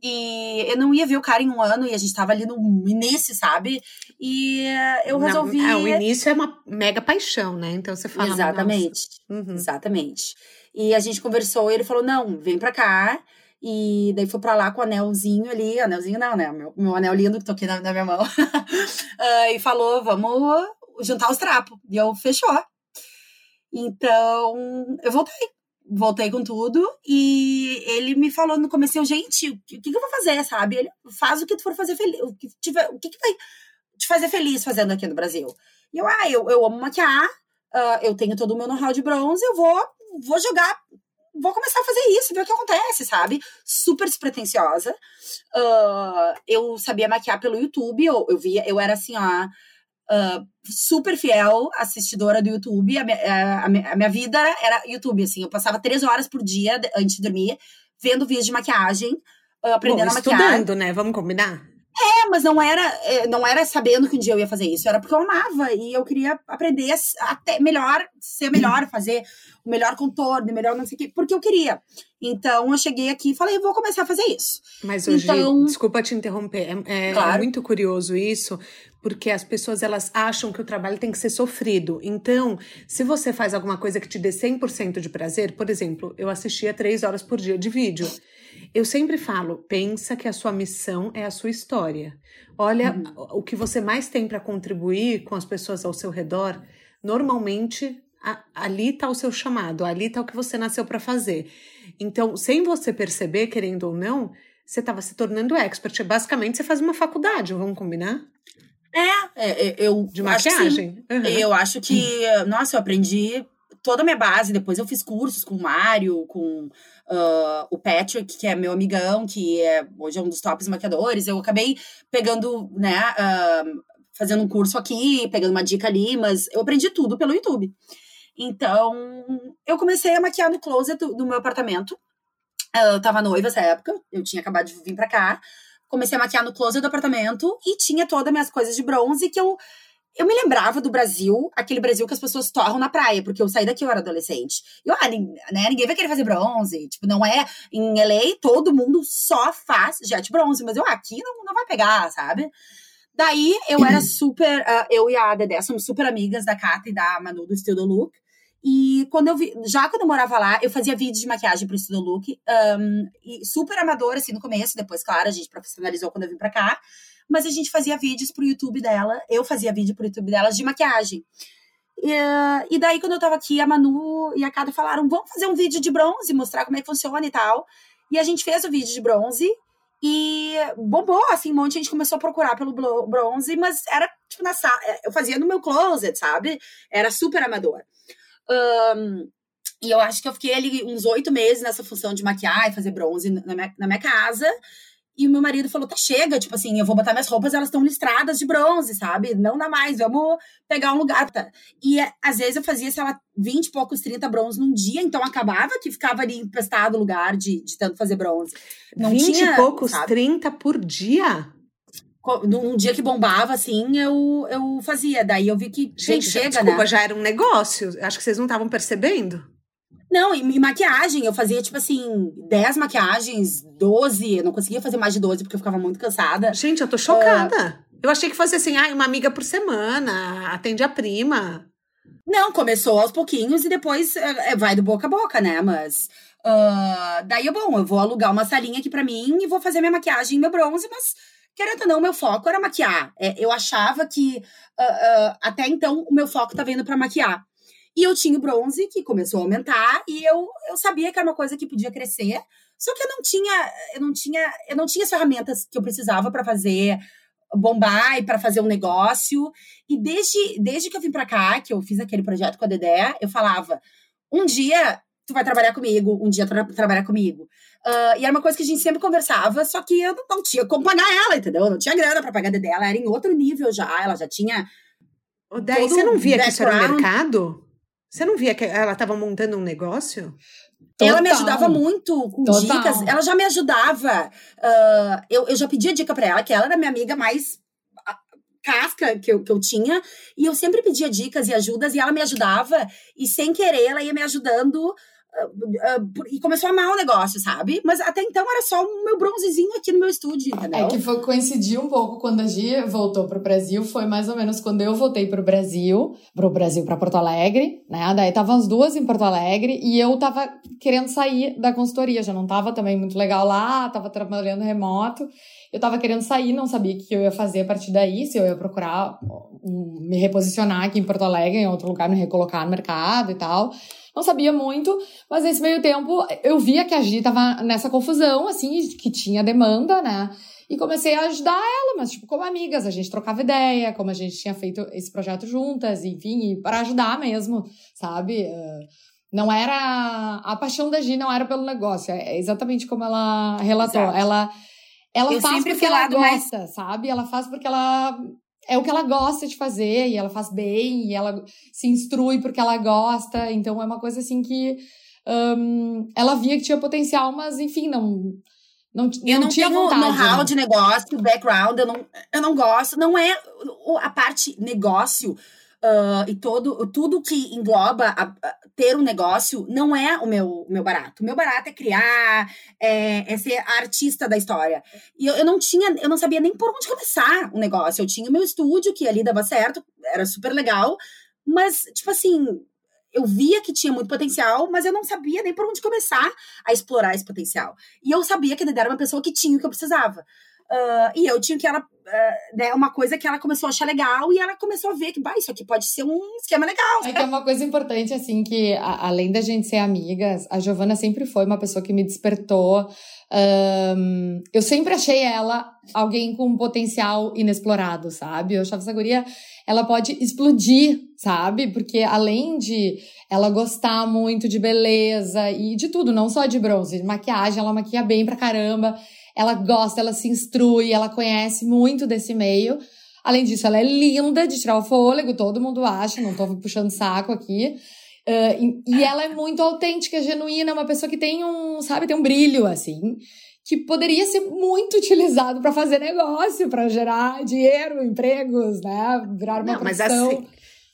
e eu não ia ver o cara em um ano e a gente tava ali no início, sabe? E eu resolvi. Não, é, o início é uma mega paixão, né? Então você fala. Exatamente. Uhum. Exatamente. E a gente conversou e ele falou: não, vem pra cá. E daí foi pra lá com o anelzinho ali, anelzinho não, né? Meu, meu anel lindo que tô aqui na, na minha mão. uh, *laughs* e falou: vamos juntar os trapos. E eu fechou. Então, eu voltei voltei com tudo e ele me falou no começo, eu, gente, o que, que, eu vou fazer, sabe? Ele faz o que tu for fazer feliz, o que tiver, o que, que vai te fazer feliz fazendo aqui no Brasil. E eu, ah, eu, eu amo maquiar, uh, eu tenho todo o meu know-how de bronze, eu vou, vou jogar, vou começar a fazer isso, ver o que acontece, sabe? Super despretensiosa. Uh, eu sabia maquiar pelo YouTube, eu, eu via, eu era assim, ó uh, super fiel assistidora do YouTube. A minha, a, minha, a minha, vida era YouTube, assim. Eu passava três horas por dia antes de dormir, vendo vídeos de maquiagem, uh, aprendendo Bom, a maquiar. Estudando, né? Vamos combinar? É, mas não era, é, não era sabendo que um dia eu ia fazer isso, era porque eu amava e eu queria aprender até melhor, ser melhor, *clears throat* fazer o melhor contorno, melhor não sei o quê, porque eu queria. Então eu cheguei aqui e falei, vou começar a fazer isso. Mas hoje, então, desculpa te interromper, é, é, claro. é muito curioso isso, porque as pessoas elas acham que o trabalho tem que ser sofrido. Então, se você faz alguma coisa que te dê 100% de prazer, por exemplo, eu assistia três horas por dia de vídeo. Eu sempre falo, pensa que a sua missão é a sua história. Olha uhum. o que você mais tem para contribuir com as pessoas ao seu redor. Normalmente, a, ali está o seu chamado, ali está o que você nasceu para fazer. Então, sem você perceber, querendo ou não, você estava se tornando expert. Basicamente, você faz uma faculdade, vamos combinar? É, é, é eu. De maquiagem. Uhum. Eu acho que, nossa, eu aprendi toda a minha base. Depois eu fiz cursos com o Mário, com uh, o Patrick, que é meu amigão, que é, hoje é um dos tops maquiadores. Eu acabei pegando, né, uh, fazendo um curso aqui, pegando uma dica ali, mas eu aprendi tudo pelo YouTube. Então, eu comecei a maquiar no closet do, do meu apartamento. Uh, eu tava noiva nessa época, eu tinha acabado de vir pra cá. Comecei a maquiar no closet do apartamento e tinha todas as minhas coisas de bronze que eu eu me lembrava do Brasil, aquele Brasil que as pessoas torram na praia, porque eu saí daqui, eu era adolescente. Eu, ah, né, ninguém vai querer fazer bronze. Tipo, não é. Em LA, todo mundo só faz jet bronze, mas eu, ah, aqui não, não vai pegar, sabe? Daí eu era *clears throat* super. Uh, eu e a Dedé somos super amigas da Kata e da Manu do Still the Look. E quando eu vi, já quando eu morava lá, eu fazia vídeos de maquiagem pro the Look. Um, e super amador, assim, no começo. Depois, claro, a gente profissionalizou quando eu vim pra cá mas a gente fazia vídeos pro YouTube dela, eu fazia vídeo pro YouTube dela de maquiagem. E, e daí, quando eu tava aqui, a Manu e a Kada falaram: vamos fazer um vídeo de bronze, mostrar como é que funciona e tal. E a gente fez o vídeo de bronze e bombou, assim, um monte de gente começou a procurar pelo bronze, mas era tipo na sala, é, eu fazia no meu closet, sabe? Era super amador. Um, e eu acho que eu fiquei ali uns oito meses nessa função de maquiar e fazer bronze na minha, na minha casa. E o meu marido falou: tá, chega, tipo assim, eu vou botar minhas roupas, elas estão listradas de bronze, sabe? Não dá mais, vamos pegar um lugar. Tá? E às vezes eu fazia, sei lá, 20 e poucos, 30 bronze num dia, então acabava que ficava ali emprestado o lugar de, de tanto fazer bronze. Não 20 tinha, e poucos, sabe? 30 por dia? Num dia que bombava, assim, eu, eu fazia. Daí eu vi que gente, chega, desculpa, né? já era um negócio. Acho que vocês não estavam percebendo. Não, e, e, maquiagem, eu fazia, tipo assim, 10 maquiagens, 12. Eu não conseguia fazer mais de 12 porque eu ficava muito cansada. Gente, eu tô chocada. Uh, eu achei que fosse assim, ah, uma amiga por semana, atende a prima. Não, começou aos pouquinhos e depois é, vai do boca a boca, né? Mas. Uh, daí, bom, eu vou alugar uma salinha aqui pra mim e vou fazer minha maquiagem e meu bronze, mas querendo ou não, meu foco era maquiar. É, eu achava que uh, uh, até então o meu foco tava indo para maquiar. E eu tinha o bronze, que começou a aumentar, e eu, eu sabia que era uma coisa que podia crescer. Só que eu não tinha, eu não tinha, eu não tinha as ferramentas que eu precisava para fazer bombar e para fazer um negócio. E desde, desde que eu vim para cá, que eu fiz aquele projeto com a Dedé, eu falava: um dia tu vai trabalhar comigo, um dia tu vai trabalhar comigo. Uh, e era uma coisa que a gente sempre conversava, só que eu não, não tinha como pagar ela, entendeu? Eu não tinha grana para pagar a Dedé, ela era em outro nível já, ela já tinha. Daí você não via que isso era um mercado? Você não via que ela estava montando um negócio? Total. Ela me ajudava muito com Total. dicas. Ela já me ajudava. Uh, eu, eu já pedia dica para ela, que ela era minha amiga mais casca que eu, que eu tinha. E eu sempre pedia dicas e ajudas, e ela me ajudava. E sem querer, ela ia me ajudando Uh, uh, e começou a amar o negócio, sabe? Mas até então era só o meu bronzezinho aqui no meu estúdio, entendeu? É que foi coincidir um pouco quando a Gia voltou pro Brasil, foi mais ou menos quando eu voltei pro Brasil, pro Brasil, para Porto Alegre, né? Daí estavam as duas em Porto Alegre e eu tava querendo sair da consultoria, já não tava também muito legal lá, tava trabalhando remoto. Eu tava querendo sair, não sabia o que eu ia fazer a partir daí, se eu ia procurar me reposicionar aqui em Porto Alegre, em outro lugar, me recolocar no mercado e tal não sabia muito, mas nesse meio tempo eu via que a Gi tava nessa confusão, assim, que tinha demanda, né? E comecei a ajudar ela, mas tipo, como amigas, a gente trocava ideia, como a gente tinha feito esse projeto juntas, enfim, para ajudar mesmo, sabe? Não era. A paixão da Gi não era pelo negócio, é exatamente como ela relatou. Exato. Ela, ela faz porque ela gosta, mais... sabe? Ela faz porque ela é o que ela gosta de fazer e ela faz bem e ela se instrui porque ela gosta. Então é uma coisa assim que um, ela via que tinha potencial, mas enfim, não. Não, eu não, não tinha tenho vontade, know-how né? de negócio, background, eu não, eu não gosto. Não é a parte negócio uh, e todo, tudo que engloba a, a, ter um negócio não é o meu, meu barato. O meu barato é criar, é, é ser artista da história. E eu, eu não tinha, eu não sabia nem por onde começar o negócio. Eu tinha o meu estúdio, que ali dava certo, era super legal, mas, tipo assim, eu via que tinha muito potencial, mas eu não sabia nem por onde começar a explorar esse potencial. E eu sabia que Dedé era uma pessoa que tinha o que eu precisava. Uh, e eu tinha que ela, uh, né, uma coisa que ela começou a achar legal e ela começou a ver que, bah, isso aqui pode ser um esquema legal. É que é uma coisa importante, assim, que a, além da gente ser amigas, a Giovana sempre foi uma pessoa que me despertou. Um, eu sempre achei ela alguém com um potencial inexplorado, sabe? Eu achava essa guria, ela pode explodir, sabe? Porque além de ela gostar muito de beleza e de tudo, não só de bronze, de maquiagem, ela maquia bem pra caramba ela gosta, ela se instrui, ela conhece muito desse meio. Além disso, ela é linda de tirar o fôlego, todo mundo acha, não tô puxando saco aqui. Uh, e, e, ela é muito autêntica, genuína, uma pessoa que tem um, sabe, tem um brilho, assim, que poderia ser muito utilizado para fazer negócio, para gerar dinheiro, empregos, né? Virar uma não, mas assim,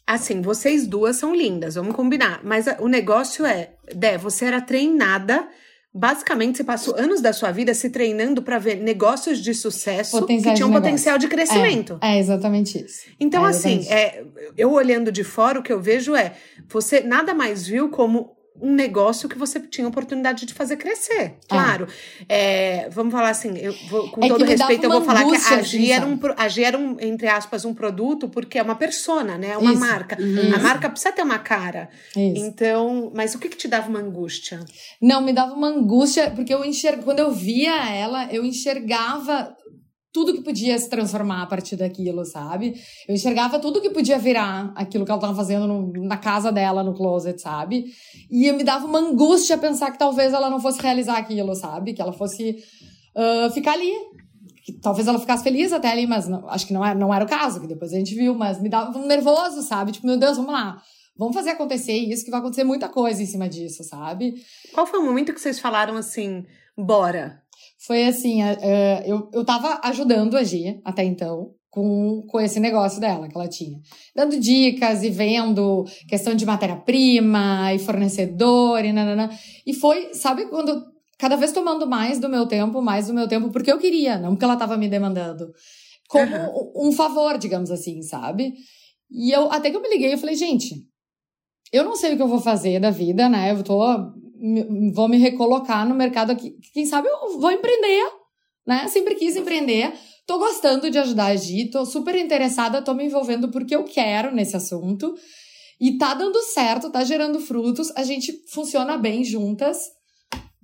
assim, vocês duas são lindas, vamos combinar. Mas o negócio é, Dé, você era treinada Basicamente, você passou anos da sua vida se treinando para ver negócios de sucesso que tinham um potencial de crescimento. É, é exatamente isso. Então, é assim, é, eu olhando de fora, o que eu vejo é você nada mais viu como um negócio que você tinha oportunidade de fazer crescer. Claro. É, vamos falar assim, eu vou, com É todo respeito, eu vou falar que a Gi, assim, era um, a Gi era um, entre aspas, um produto, porque é uma persona, né? Uma Isso. marca. Uhum. A marca precisa ter uma cara. Isso. Então, mas o que, que te dava uma angústia? Não, me dava uma angústia, porque eu enxerg... quando eu via ela, eu enxergava tudo que podia se transformar a partir daquilo, sabe? Eu enxergava tudo que podia virar aquilo que ela tava fazendo no- na casa dela, no closet, sabe? E eu me dava uma angústia pensar que talvez ela não fosse realizar aquilo, sabe? Que ela fosse ah, ficar ali. Que talvez ela ficasse feliz até ali, mas não- acho que não era, não era o caso, que depois a gente viu, mas me dava um nervoso, sabe? Tipo, meu Deus, vamos lá. Vamos fazer acontecer isso, que vai acontecer muita coisa em cima disso, sabe? Qual foi o momento que vocês falaram assim, bora? Foi assim, a- eu, eu tava ajudando a Gi até então com, com esse negócio dela que ela tinha. Dando dicas e vendo questão de matéria-prima e fornecedor e nanana. E foi, sabe, quando cada vez tomando mais do meu tempo, mais do meu tempo, porque eu queria, não porque ela tava me demandando. Como Aham. um favor, digamos assim, sabe? E eu, até que eu me liguei, eu falei, gente, eu não sei o que eu vou fazer da vida, né? Eu tô, vou me recolocar no mercado aqui. Quem sabe eu vou empreender, né? Sempre quis empreender. Tô gostando de ajudar a Gi, tô super interessada, tô me envolvendo porque eu quero nesse assunto. E tá dando certo, tá gerando frutos, a gente funciona bem juntas.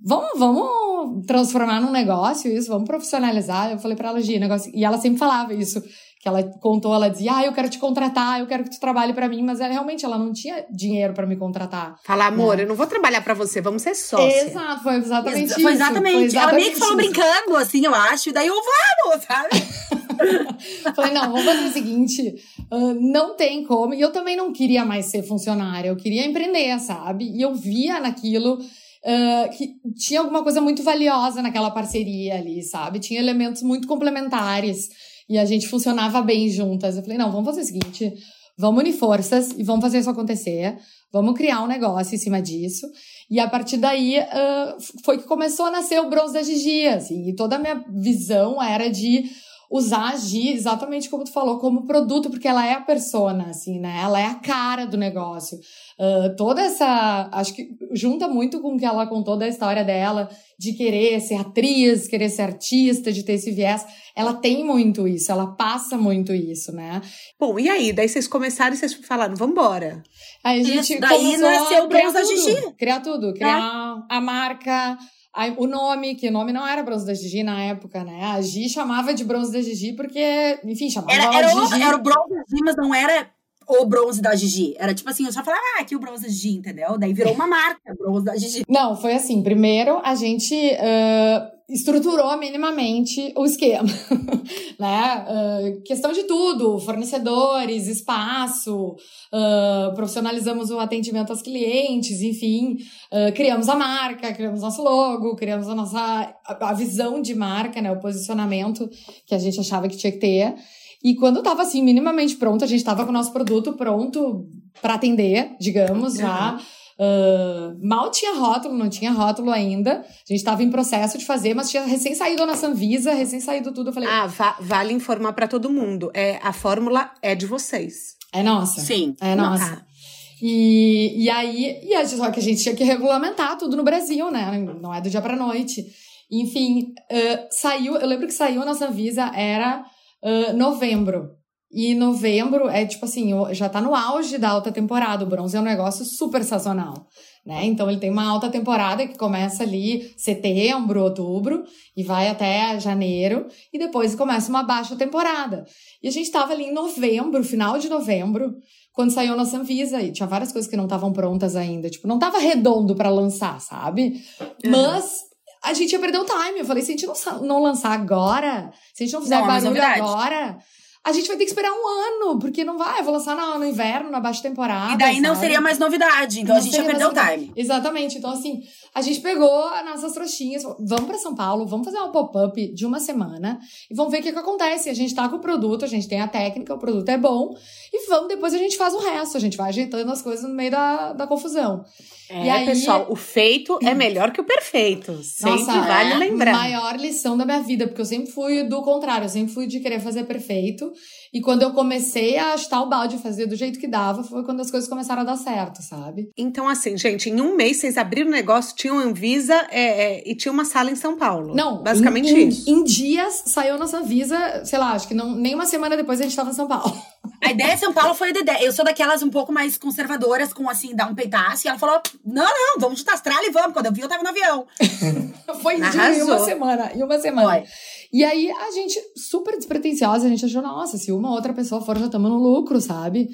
Vamos, vamos transformar num negócio isso, vamos profissionalizar. Eu falei pra ela, Gi, negócio. E ela sempre falava isso, que ela contou, ela dizia, ah, eu quero te contratar, eu quero que tu trabalhe pra mim, mas ela, realmente ela não tinha dinheiro pra me contratar. Falar, amor, É. eu não vou trabalhar pra você, vamos ser sócia. Exato, foi exatamente Exa- isso. Foi exatamente. Ela meio que falou isso. brincando, assim, eu acho. E daí eu vamos, sabe? *laughs* Falei, não, vamos fazer o seguinte: ah, não tem como. E eu também não queria mais ser funcionária, eu queria empreender, sabe? E eu via naquilo ah, que tinha alguma coisa muito valiosa naquela parceria ali, sabe? Tinha elementos muito complementares e a gente funcionava bem juntas. Eu falei, não, vamos fazer o seguinte: vamos unir forças e vamos fazer isso acontecer. Vamos criar um negócio em cima disso. E a partir daí ah, foi que começou a nascer o Bronze da Gigi, assim. E toda a minha visão era de usar a Gi, exatamente como tu falou, como produto, porque ela é a persona, assim, né? Ela é a cara do negócio. Ah, toda essa. Acho que junta muito com o que ela contou da história dela, de querer ser atriz, querer ser artista, de ter esse viés. Ela tem muito isso, ela passa muito isso, né? Bom, e aí? Daí vocês começaram e vocês falaram, vambora. Aí a gente Isso, daí começou nasceu a o criar Bronze da tudo, Gigi. Criar tudo, criar a marca, a- o nome, que o nome não era Bronze da Gigi na época, né? A Gi chamava de Bronze da Gigi porque, enfim, chamava Era, ela era, de o, Gigi. era o bronze da Gigi, mas não era o bronze da Gigi. Era tipo assim, eu só falava, ah, aqui o bronze da Gigi, entendeu? Daí virou uma marca, bronze da Gigi. Não, foi assim. Primeiro, a gente. ah, estruturou minimamente o esquema, *laughs* né? Uh, questão de tudo, fornecedores, espaço, uh, profissionalizamos o atendimento aos clientes, enfim, uh, criamos a marca, criamos nosso logo, criamos a nossa a, a, visão de marca, né? O posicionamento que a gente achava que tinha que ter. E quando estava assim minimamente pronto, a gente estava com o nosso produto pronto para atender, digamos, já. Uh, mal tinha rótulo, não tinha rótulo ainda. A gente estava em processo de fazer, mas tinha recém saído na Sanvisa, recém saído tudo. Eu falei. Ah, va vale informar para todo mundo. É, a fórmula é de vocês. É nossa. Sim. É nossa. Ah. E, e aí, e a, só que a gente tinha que regulamentar tudo no Brasil, né? Não é do dia pra noite. Enfim, uh, saiu, eu lembro que saiu na Sanvisa, era uh, novembro. E novembro é tipo assim, já tá no auge da alta temporada. O bronze é um negócio super sazonal, né? Então ele tem uma alta temporada que começa ali setembro, outubro e vai até janeiro e depois começa uma baixa temporada. E a gente tava ali em novembro, final de novembro, quando saiu nossa Anvisa e tinha várias coisas que não estavam prontas ainda, tipo, não tava redondo para lançar, sabe? Mas a gente ia perder o time. Eu falei, se a gente não, não lançar agora, se a gente não fizer não, é barulho agora, a gente vai ter que esperar um ano, porque não vai, eu vou lançar no, no inverno, na baixa temporada. E daí não seria mais novidade, então não a gente ia perder o time. Exatamente. Então, assim, a gente pegou as nossas trouxinhas, vamos para São Paulo, vamos fazer um pop-up de uma semana e vamos ver o que, que acontece. A gente tá com o produto, a gente tem a técnica, o produto é bom, e vamos, depois a gente faz o resto, a gente vai ajeitando as coisas no meio da, da confusão. É, e aí, pessoal, o feito é melhor que o perfeito. Sempre Nossa, vale é lembrar. maior lição da minha vida, porque eu sempre fui do contrário, eu sempre fui de querer fazer perfeito. E quando eu comecei a chutar o balde, fazer do jeito que dava, foi quando as coisas começaram a dar certo, sabe? Então, assim, gente, em um mês vocês abriram o negócio, tinham Anvisa é, é, e tinha uma sala em São Paulo. Não, basicamente em, isso. Em, em dias saiu nossa Visa, sei lá, acho que não, nem uma semana depois a gente tava em São Paulo. A ideia de São Paulo foi a ideia. Eu sou daquelas um pouco mais conservadoras, com assim, dar um peitaço. E ela falou: não, não, vamos de Austrália e vamos. Quando eu vi, eu tava no avião. *laughs* foi em uma semana. Em uma semana. Foi. E aí a gente, super despretensiosa, a gente achou, nossa, se uma outra pessoa for, já estamos no lucro, sabe?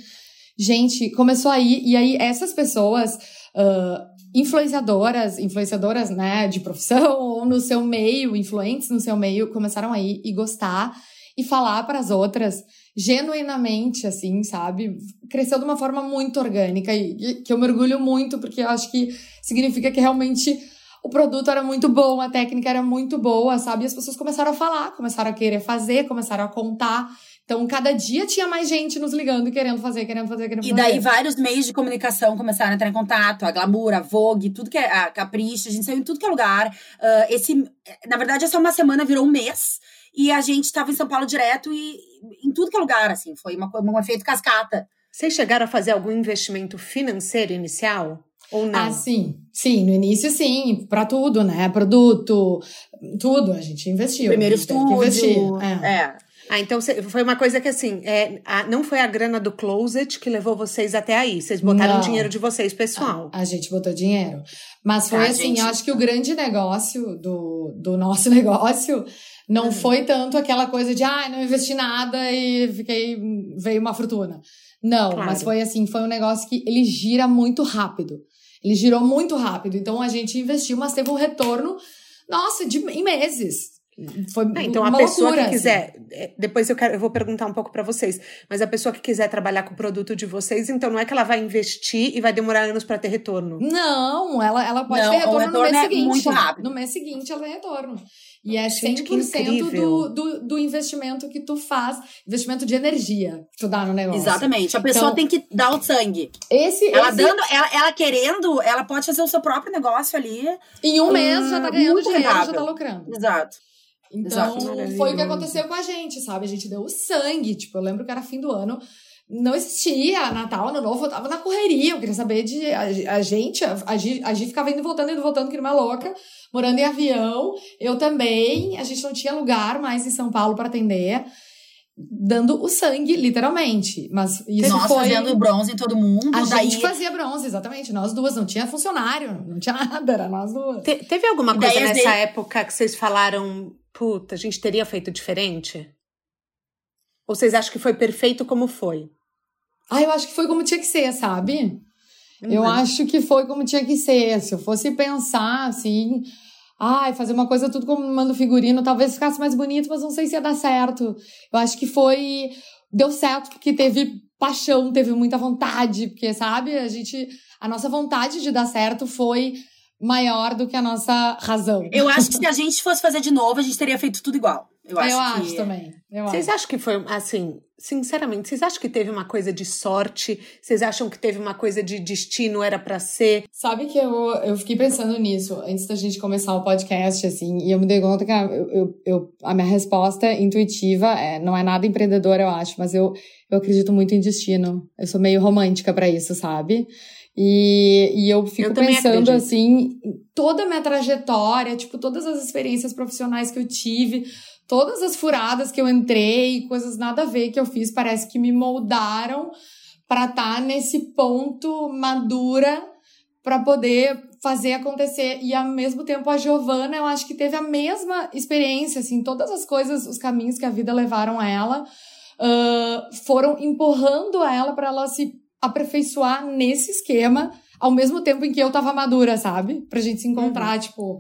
Gente, começou aí, e aí essas pessoas, uh, influenciadoras, influenciadoras, né, de profissão, *laughs* ou no seu meio, influentes no seu meio, começaram aí e gostar e falar para as outras genuinamente, assim, sabe? Cresceu de uma forma muito orgânica e que eu mergulho muito, porque eu acho que significa que realmente o produto era muito bom, a técnica era muito boa, sabe? E as pessoas começaram a falar, começaram a querer fazer, começaram a contar. Então, cada dia tinha mais gente nos ligando, querendo fazer, querendo fazer, querendo fazer. E daí, vários meios de comunicação começaram a entrar em contato. A Glamour, a Vogue, tudo que é... A Capricho, a gente saiu em tudo que é lugar. Uh, esse... Na verdade, essa uma semana virou um mês. E a gente estava em São Paulo direto e em tudo que é lugar, assim. Foi uma, um efeito cascata. Vocês chegaram a fazer algum investimento financeiro inicial? Ou não? Ah, sim. Sim, no início sim, para tudo, né? Produto, tudo, a gente investiu. Primeiro estúdio. Investir. É. é. Ah, então foi uma coisa que assim, é, a, não foi a grana do closet que levou vocês até aí. Vocês botaram não. dinheiro de vocês, pessoal. A, a, gente botou dinheiro. Mas foi ah, assim, gente... eu acho que o grande negócio do, do nosso *laughs* negócio não uhum. foi tanto aquela coisa de, ah, não investi nada e fiquei, veio uma fortuna. Não, claro. mas foi assim, foi um negócio que ele gira muito rápido. Ele girou muito rápido. Então a gente investiu, mas teve um retorno, nossa, de, em meses. Foi ah, então a pessoa loucura, que quiser, assim. depois eu, quero, eu vou perguntar um pouco para vocês, mas a pessoa que quiser trabalhar com o produto de vocês, então não é que ela vai investir e vai demorar anos para ter retorno. Não, ela, ela pode não, ter retorno, retorno, no mês é seguinte. Muito rápido. No mês seguinte ela tem retorno. E é 100% do, do, do investimento que tu faz, investimento de energia que tu dá no negócio. Exatamente. A pessoa então, tem que dar o sangue. Esse, ela esse... dando, ela, ela querendo, ela pode fazer o seu próprio negócio ali. Em um mês já tá ganhando dinheiro, rentável. já tá lucrando. Exato. Então, Exato, foi o que aconteceu com a gente, sabe? A gente deu o sangue. Tipo, eu lembro que era fim do ano, não existia Natal, Ano Novo, eu tava na correria, eu queria saber de. A, a gente, a, a, a gente ficava indo voltando, indo voltando, que era uma louca, morando em avião. Eu também, a gente não tinha lugar mais em São Paulo para atender. Dando o sangue, literalmente. Mas isso nós foi. fazendo bronze em todo mundo. A daí... gente fazia bronze, exatamente. Nós duas. Não tinha funcionário, não tinha *laughs* nada, era nós duas. Te, teve alguma coisa nessa de... época que vocês falaram, puta, a gente teria feito diferente? Ou vocês acham que foi perfeito como foi? Ah, eu acho que foi como tinha que ser, sabe? Uhum. Eu acho que foi como tinha que ser. Se eu fosse pensar assim, ai, fazer uma coisa tudo como mando figurino, talvez ficasse mais bonito, mas não sei se ia dar certo. Eu acho que foi. Deu certo porque teve paixão, teve muita vontade, porque, sabe, a gente. A nossa vontade de dar certo foi maior do que a nossa razão. Eu acho que se a gente fosse fazer de novo, a gente teria feito tudo igual. Eu acho, eu que... acho também. Eu vocês acho. acham que foi, assim, sinceramente, vocês acham que teve uma coisa de sorte? Vocês acham que teve uma coisa de destino, era para ser? Sabe que eu, eu fiquei pensando nisso antes da gente começar o podcast, assim, e eu me dei conta que a, eu, eu, a minha resposta intuitiva é, não é nada empreendedora, eu acho, mas eu, eu acredito muito em destino. Eu sou meio romântica para isso, sabe? E, e eu fico Eu pensando acredito. assim, toda a minha trajetória, tipo, todas as experiências profissionais que eu tive, todas as furadas que eu entrei, coisas nada a ver que eu fiz, parece que me moldaram para estar tá nesse ponto madura para poder fazer acontecer. E ao mesmo tempo a Giovana, eu acho que teve a mesma experiência, assim, todas as coisas, os caminhos que a vida levaram ela, uh, foram empurrando ela para ela se aperfeiçoar nesse esquema, ao mesmo tempo em que eu tava madura, sabe? Pra gente se encontrar, uhum. tipo.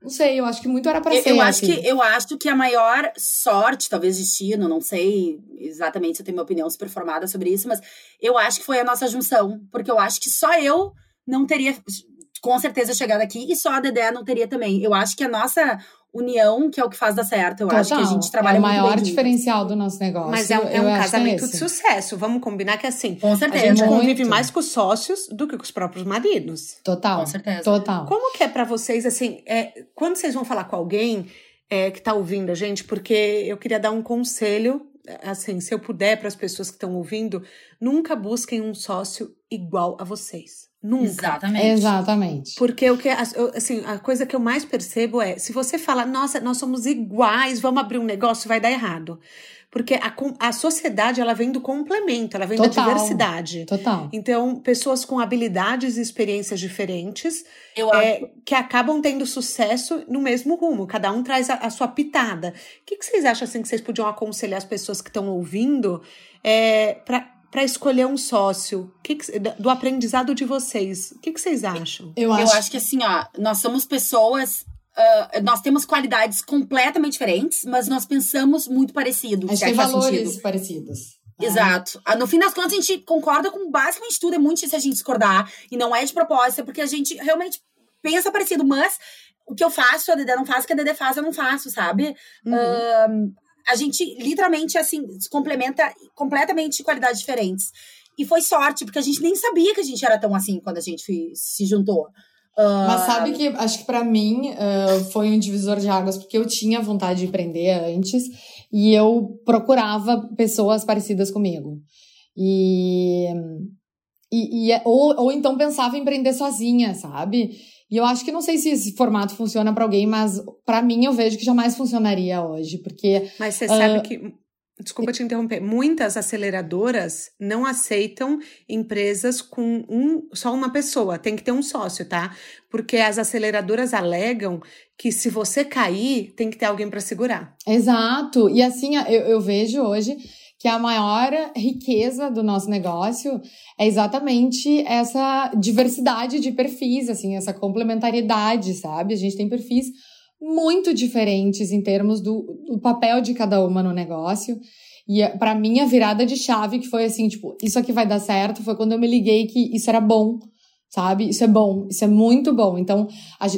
Não sei, eu acho que muito era pra eu, ser. Eu acho, assim. que, eu acho que a maior sorte, talvez destino, não sei exatamente se eu tenho minha opinião super formada sobre isso, mas eu acho que foi a nossa junção. Porque eu acho que só eu não teria, com certeza, chegado aqui e só a Dedé não teria também. Eu acho que a nossa união que é o que faz dar certo. Eu Total. acho que a gente trabalha é o maior diferencial do nosso negócio. Mas é um, é um casamento é de sucesso. Vamos combinar que assim, com certeza. a gente Muito. convive mais com os sócios do que com os próprios maridos. Total. Com certeza. Total. Como que é para vocês assim, é, quando vocês vão falar com alguém é, que tá ouvindo a gente, porque eu queria dar um conselho, assim, se eu puder para as pessoas que estão ouvindo, nunca busquem um sócio igual a vocês. Nunca. Exatamente. Exatamente. Porque o que, assim, a coisa que eu mais percebo é, se você fala, nossa, nós somos iguais, vamos abrir um negócio, vai dar errado. Porque a, a sociedade, ela vem do complemento, ela vem Total. da diversidade. Total. Então, pessoas com habilidades e experiências diferentes Eu é, que acabam tendo sucesso no mesmo rumo. Cada um traz a, a sua pitada. O que, que vocês acham, assim, que vocês podiam aconselhar as pessoas que estão ouvindo é, para para escolher um sócio? Que que, do aprendizado de vocês, o que, que vocês acham? Eu Eu acho, acho que assim, ó, nós somos pessoas. ah, nós temos qualidades completamente diferentes, mas nós pensamos muito parecido. a gente tem valores sentido. parecidos. né? Exato. Ah, No fim das contas, a gente concorda com basicamente tudo. É muito difícil a gente discordar. E não é de propósito, é porque a gente realmente pensa parecido. Mas o que eu faço, a Dedé não faz, o que a Dedé faz, eu não faço, sabe? Uhum. Ahn, a gente literalmente, assim, se complementa completamente qualidades diferentes. E foi sorte, porque a gente nem sabia que a gente era tão assim quando a gente se juntou. Ah, Mas sabe que acho que pra mim ah, foi um divisor de águas, porque eu tinha vontade de empreender antes e eu procurava pessoas parecidas comigo. E, e, e- ou, ou então pensava em empreender sozinha, sabe? E eu acho que não sei se esse formato funciona pra alguém, mas pra mim eu vejo que jamais funcionaria hoje, porque Mas você sabe que. Desculpa te interromper. Muitas aceleradoras não aceitam empresas com um, só uma pessoa. Tem que ter um sócio, tá? Porque as aceleradoras alegam que se você cair, tem que ter alguém para segurar. Exato. E assim, eu, eu vejo hoje que a maior riqueza do nosso negócio é exatamente essa diversidade de perfis, assim, essa complementariedade, sabe? A gente tem perfis muito diferentes em termos do, do papel de cada uma no negócio. E para mim a virada de chave que foi assim, tipo, isso aqui vai dar certo, foi quando eu me liguei que isso era bom, sabe? Isso é bom, isso é muito bom. Então,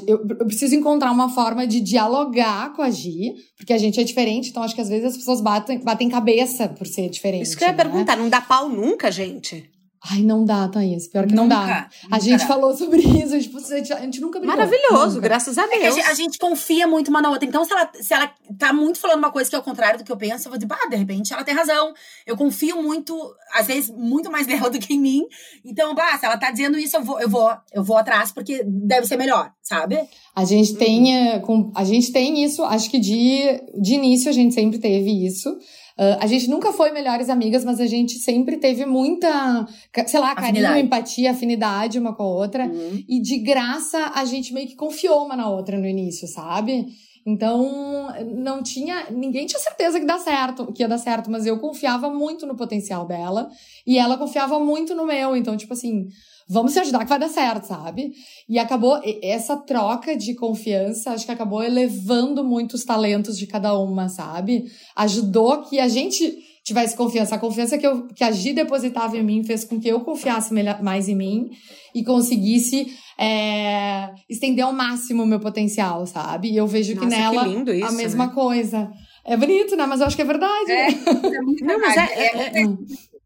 eu, eu preciso encontrar uma forma de dialogar com a Gi, porque a gente é diferente, então acho que às vezes as pessoas batem, batem cabeça por ser diferente. Isso que eu ia né? perguntar, não dá pau nunca, gente? Ai, não dá, Thaís. Pior que não Nunca, dá. A gente dá. falou sobre *laughs* isso, tipo, a gente, a gente nunca brigou. Maravilhoso, Nunca. graças a É Deus. gente, a gente confia muito uma na outra. Então, se ela, se ela tá muito falando uma coisa que é o contrário do que eu penso, eu vou dizer, bah, de repente ela tem razão. Eu confio muito, às vezes, muito mais *laughs* nela do que em mim. Então, bah, se ela tá dizendo isso, eu vou, eu vou, eu vou atrás, porque deve ser melhor, sabe? A gente tem, eh, com, a gente tem isso, acho que de, de início a gente sempre teve isso. Ah, a gente nunca foi melhores amigas, mas a gente sempre teve muita, sei lá, carinho, Afinidade. empatia, afinidade uma com a outra. Uhum. E de graça a gente meio que confiou uma na outra no início, sabe? Então, não tinha, ninguém tinha certeza que dá certo, que ia dar certo, mas eu confiava muito no potencial dela e ela confiava muito no meu. Então, tipo assim, vamos se ajudar que vai dar certo, sabe? E acabou essa troca de confiança, acho que acabou elevando muito os talentos de cada uma, sabe? Ajudou que a gente tivesse confiança. A confiança que, eu, que a Gi depositava em mim fez com que eu confiasse mais em mim e conseguisse é, estender ao máximo o meu potencial, sabe? E eu vejo Nossa, que nela que isso, a mesma né? coisa. É bonito, né? Mas eu acho que é verdade. É, né? é muito Não, mas é, é, é,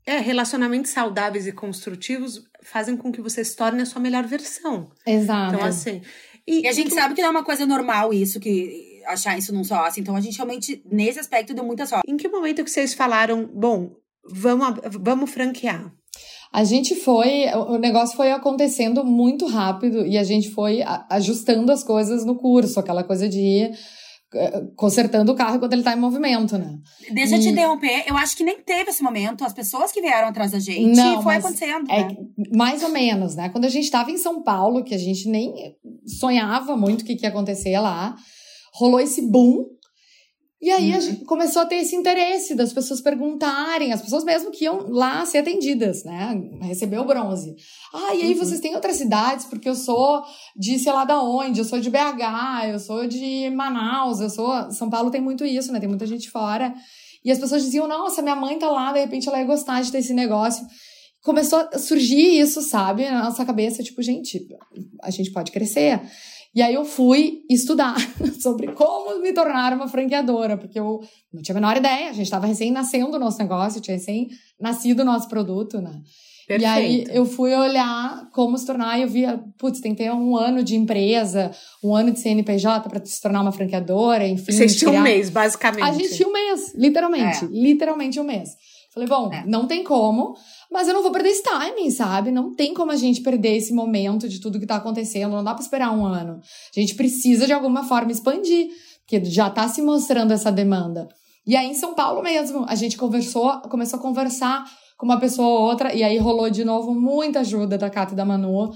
é, relacionamentos saudáveis e construtivos fazem com que você se torne a sua melhor versão. Exato. Então, assim. E, e a gente tu... sabe que não é uma coisa normal isso, que achar isso num sócio. Então, a gente realmente, nesse aspecto, deu muita sorte. Em que momento que vocês falaram, bom, vamos, vamos franquear? A gente foi, o negócio foi acontecendo muito rápido e a gente foi ajustando as coisas no curso, aquela coisa de ir consertando o carro quando ele tá em movimento, né? Deixa eu te interromper, eu acho que nem teve esse momento, as pessoas que vieram atrás da gente, Não, foi acontecendo. É, né? Mais ou menos, né? Quando a gente tava em São Paulo, que a gente nem sonhava muito o que, que ia acontecer lá, rolou esse boom e aí uhum. a gente começou a ter esse interesse das pessoas perguntarem, as pessoas mesmo que iam lá ser atendidas, né? Receber o bronze. Ah, e aí uhum. vocês têm outras cidades? Porque eu sou de sei lá da onde, eu sou de BH, eu sou de Manaus, eu sou. São Paulo tem muito isso, né? Tem muita gente fora. E as pessoas diziam, nossa, minha mãe tá lá, de repente ela ia gostar de ter esse negócio. Começou a surgir isso, sabe, na nossa cabeça, tipo, gente, a gente pode crescer. E aí eu fui estudar *laughs* sobre como me tornar uma franqueadora, porque eu não tinha a menor ideia. A gente estava recém nascendo o nosso negócio, tinha recém nascido o nosso produto, né? Perfeito. E aí eu fui olhar como se tornar e eu via, putz, tem que ter um ano de empresa, um ano de CNPJ para se tornar uma franqueadora, enfim. Vocês tinham criar... um mês, basicamente. A gente tinha um mês, literalmente. É. Literalmente um mês. Falei, bom, é. não tem como, mas eu não vou perder esse timing, sabe? Não tem como a gente perder esse momento de tudo que tá acontecendo, não dá pra esperar um ano. A gente precisa de alguma forma expandir, porque já tá se mostrando essa demanda. E aí em São Paulo mesmo, a gente conversou, começou a conversar com uma pessoa ou outra, e aí rolou de novo muita ajuda da Cata e da Manu uh,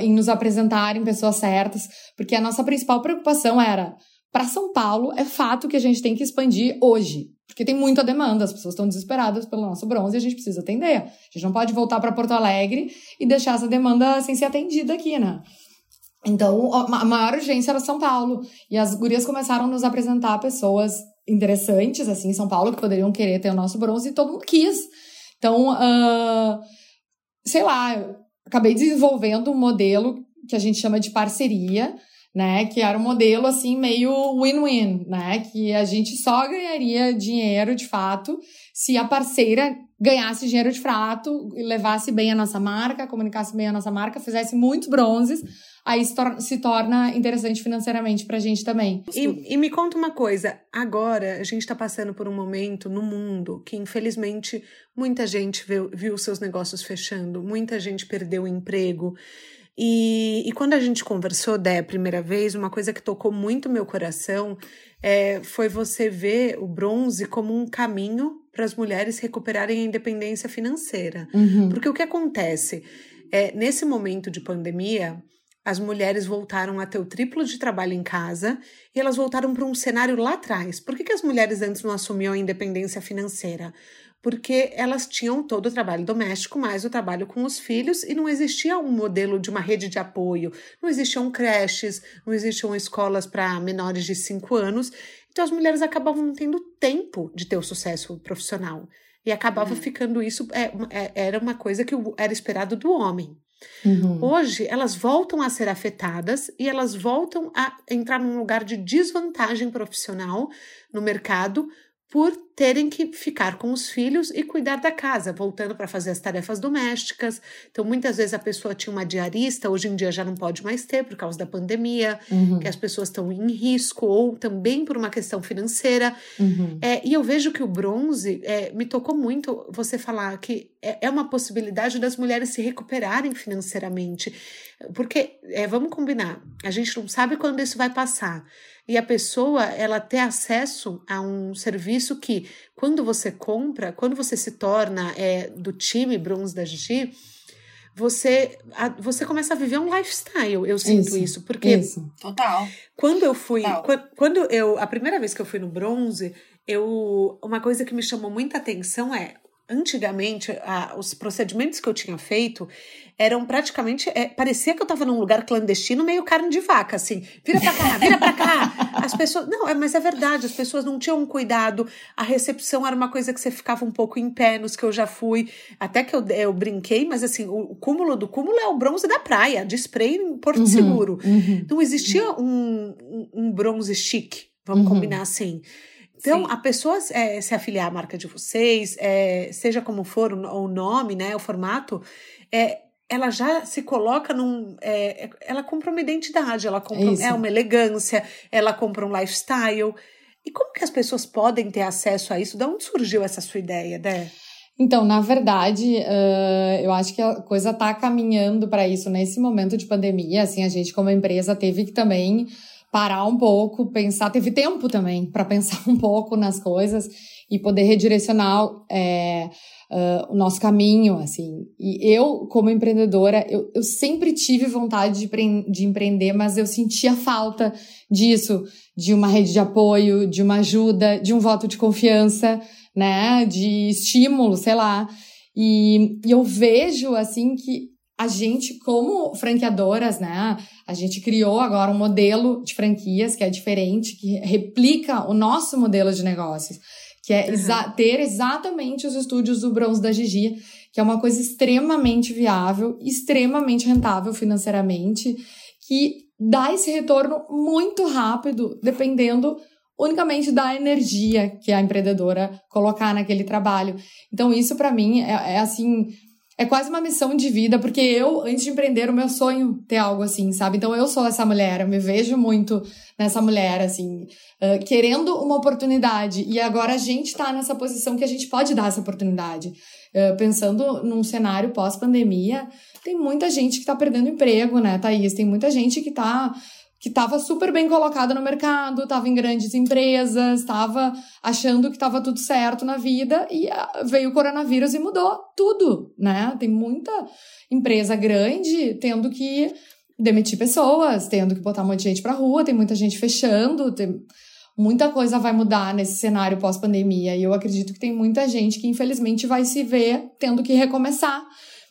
em nos apresentarem pessoas certas, porque a nossa principal preocupação era para São Paulo, é fato que a gente tem que expandir hoje. Porque tem muita demanda, as pessoas estão desesperadas pelo nosso bronze e a gente precisa atender. A gente não pode voltar para Porto Alegre e deixar essa demanda sem ser atendida aqui, né? Então, a maior urgência era São Paulo. E as gurias começaram a nos apresentar pessoas interessantes, assim, em São Paulo, que poderiam querer ter o nosso bronze, e todo mundo quis. Então, uh, sei lá, acabei desenvolvendo um modelo que a gente chama de parceria, né? Que era um modelo assim meio win-win, né? Que a gente só ganharia dinheiro de fato se a parceira ganhasse dinheiro de fato, levasse bem a nossa marca, comunicasse bem a nossa marca, fizesse muitos bronzes, aí se, tor se torna interessante financeiramente pra gente também. E, e, me conta uma coisa, agora a gente está passando por um momento no mundo que infelizmente muita gente viu, viu seus negócios fechando, muita gente perdeu o emprego. E, e quando a gente conversou, Dé, a primeira vez, uma coisa que tocou muito meu coração é, foi você ver o bronze como um caminho para as mulheres recuperarem a independência financeira. Uhum. Porque o que acontece? É, nesse momento de pandemia, as mulheres voltaram a ter o triplo de trabalho em casa e elas voltaram para um cenário lá atrás. Por que, que as mulheres antes não assumiam a independência financeira? Porque elas tinham todo o trabalho doméstico, mais o trabalho com os filhos, e não existia um modelo de uma rede de apoio, não existiam creches, não existiam escolas para menores de 5 anos, então as mulheres acabavam não tendo tempo de ter o sucesso profissional. E acabava uhum. ficando isso, é, é, era uma coisa que era esperado do homem. Uhum. Hoje, elas voltam a ser afetadas e elas voltam a entrar num lugar de desvantagem profissional no mercado por terem que ficar com os filhos e cuidar da casa, voltando para fazer as tarefas domésticas. Então, muitas vezes a pessoa tinha uma diarista, hoje em dia já não pode mais ter por causa da pandemia, uhum. que as pessoas estão em risco, ou também por uma questão financeira. Uhum. É, e eu vejo que o bronze é, me tocou muito você falar que é, é, uma possibilidade das mulheres se recuperarem financeiramente. Porque, é, vamos combinar, a gente não sabe quando isso vai passar e a pessoa ela ter acesso a um serviço que quando você compra, quando você se torna é, do time bronze da Gigi, você, a, você começa a viver um lifestyle. Eu sinto isso. isso porque. Isso. Total. Quando eu fui. Quando, quando eu. A primeira vez que eu fui no bronze, eu. Uma coisa que me chamou muita atenção é antigamente, a, os procedimentos que eu tinha feito eram praticamente. É, parecia que eu estava num lugar clandestino, meio carne de vaca, assim. Vira pra cá, vira pra cá. As pessoas. Não, é, mas é verdade, as pessoas não tinham cuidado. A recepção era uma coisa que você ficava um pouco em pé nos que eu já fui. Até que eu, eu brinquei, mas assim, o, o cúmulo do cúmulo é o bronze da praia, de spray em Porto uhum, Seguro. Uhum, não existia um, um, um bronze chique, vamos uhum. combinar assim. Então, Sim. a pessoa é, se afiliar à marca de vocês, é, seja como for o, o, nome, né, o formato, é, ela já se coloca num. É, ela compra uma identidade, ela compra é uma elegância, ela compra um lifestyle. E como que as pessoas podem ter acesso a isso? De onde surgiu essa sua ideia, Dé? Então, na verdade, uh, eu acho que a coisa está caminhando para isso nesse momento de pandemia. Assim, a gente, como empresa, teve que também parar um pouco, pensar, teve tempo também para *laughs* pensar um pouco nas coisas e poder redirecionar é, uh, o nosso caminho, assim. E eu, como empreendedora, eu, eu sempre tive vontade de, de empreender, mas eu sentia falta disso, de uma rede de apoio, de uma ajuda, de um voto de confiança, né, de estímulo, sei lá. E, e eu vejo, assim, que a gente, como franqueadoras, né, a gente criou agora um modelo de franquias que é diferente, que replica o nosso modelo de negócios, que é exa ter exatamente os estúdios do Bronze da Gigi, que é uma coisa extremamente viável, extremamente rentável financeiramente, que dá esse retorno muito rápido, dependendo unicamente da energia que a empreendedora colocar naquele trabalho. Então, isso para mim é, é assim é quase uma missão de vida, porque eu, antes de empreender, o meu sonho ter algo assim, sabe? Então eu sou essa mulher, eu me vejo muito nessa mulher, assim, uh, querendo uma oportunidade. E agora a gente tá nessa posição que a gente pode dar essa oportunidade. Uh, pensando num cenário pós-pandemia, tem muita gente que tá perdendo emprego, né, Thaís? Tem muita gente que tá que estava super bem colocada no mercado, estava em grandes empresas, estava achando que estava tudo certo na vida e ah, veio o coronavírus e mudou tudo, né? Tem muita empresa grande tendo que demitir pessoas, tendo que botar um monte de gente para rua, tem muita gente fechando, tem muita coisa vai mudar nesse cenário pós-pandemia e eu acredito que tem muita gente que infelizmente vai se ver tendo que recomeçar.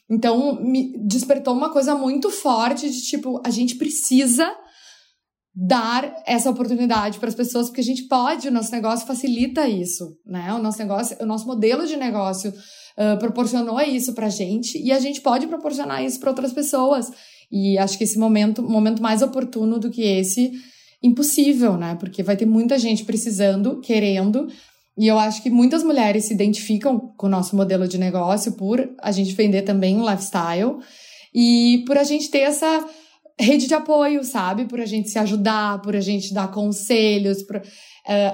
Então, me despertou uma coisa muito forte de tipo, a gente precisa dar essa oportunidade para as pessoas, porque a gente pode, o nosso negócio facilita isso, né? O nosso negócio, o nosso modelo de negócio uh, proporcionou isso para a gente e a gente pode proporcionar isso para outras pessoas. E acho que esse momento, momento mais oportuno do que esse, impossível, né? Porque vai ter muita gente precisando, querendo, e eu acho que muitas mulheres se identificam com o nosso modelo de negócio por a gente vender também um lifestyle e por a gente ter essa rede de apoio, sabe? Por a gente se ajudar, por a gente dar conselhos, por, uh,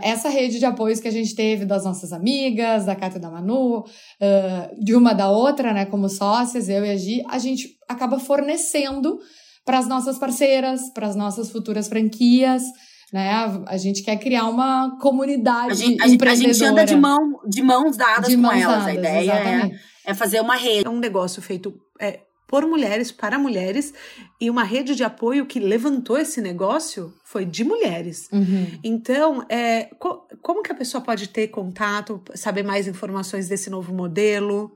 essa rede de apoios que a gente teve das nossas amigas, da Cátia e da Manu, uh, de uma da outra, né, como sócias, eu e a Gi, a gente acaba fornecendo para as nossas parceiras, para as nossas futuras franquias, né? A, gente quer criar uma comunidade a gente, a empreendedora. A gente anda de, mão, de mãos dadas de com mãos elas. Dadas, a ideia é, é, fazer uma rede. É um negócio feito é, por mulheres, para mulheres, e uma rede de apoio que levantou esse negócio foi de mulheres. Uhum. Então, é, co como que a pessoa pode ter contato, saber mais informações desse novo modelo?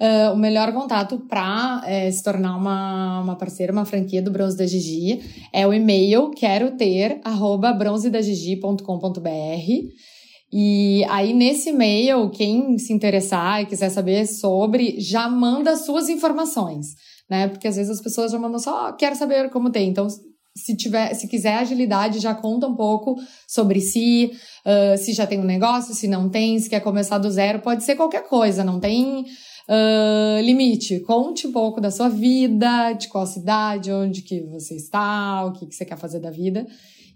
Uh, o melhor contato para é, se tornar uma, uma parceira, uma franquia do Bronze da Gigi é o e-mail quero ter arroba bronzedagigi.com.br e aí, nesse e-mail, quem se interessar e quiser saber sobre, já manda suas informações né? Porque às vezes as pessoas já mandam só, oh, quero saber como tem. Então, se tiver, se quiser agilidade, já conta um pouco sobre si, uh, se já tem um negócio, se não tem, se quer começar do zero, pode ser qualquer coisa, não tem uh, limite. Conte um pouco da sua vida, de qual cidade, onde que você está, o que, que você quer fazer da vida.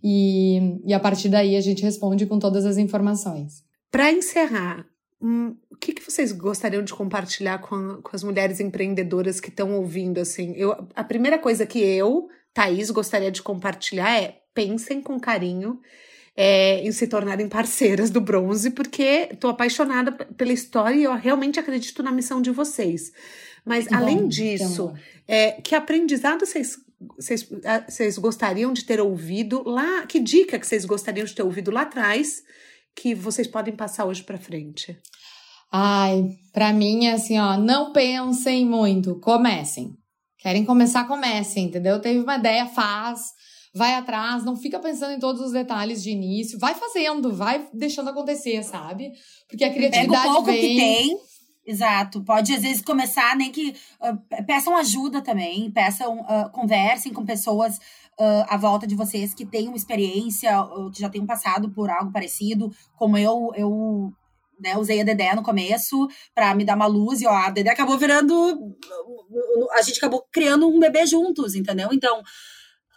E, e a partir daí a gente responde com todas as informações. Para encerrar, Hum, o que, que vocês gostariam de compartilhar com, com as mulheres empreendedoras que estão ouvindo? Assim, eu, a primeira coisa que eu, Thaís, gostaria de compartilhar é pensem com carinho é, em se tornarem parceiras do bronze, porque estou apaixonada pela história e eu realmente acredito na missão de vocês. Mas, que além bom, disso, é, que aprendizado vocês, vocês, vocês gostariam de ter ouvido lá? Que dica que vocês gostariam de ter ouvido lá atrás que vocês podem passar hoje para frente? Ai, para mim é assim, ó, não pensem muito, comecem. Querem começar, comecem, entendeu? Teve uma ideia, faz vai atrás, não fica pensando em todos os detalhes de início, vai fazendo, vai deixando acontecer, sabe? Porque a criatividade Pega o pouco vem... que tem. Exato. Pode, às vezes, começar, nem que. Uh, peçam ajuda também, peçam, uh, conversem com pessoas uh, à volta de vocês que tenham experiência, que já tenham passado por algo parecido. Como eu, eu né, usei a Dedé no começo para me dar uma luz e ó, a Dedé acabou virando. A gente acabou criando um bebê juntos, entendeu? Então,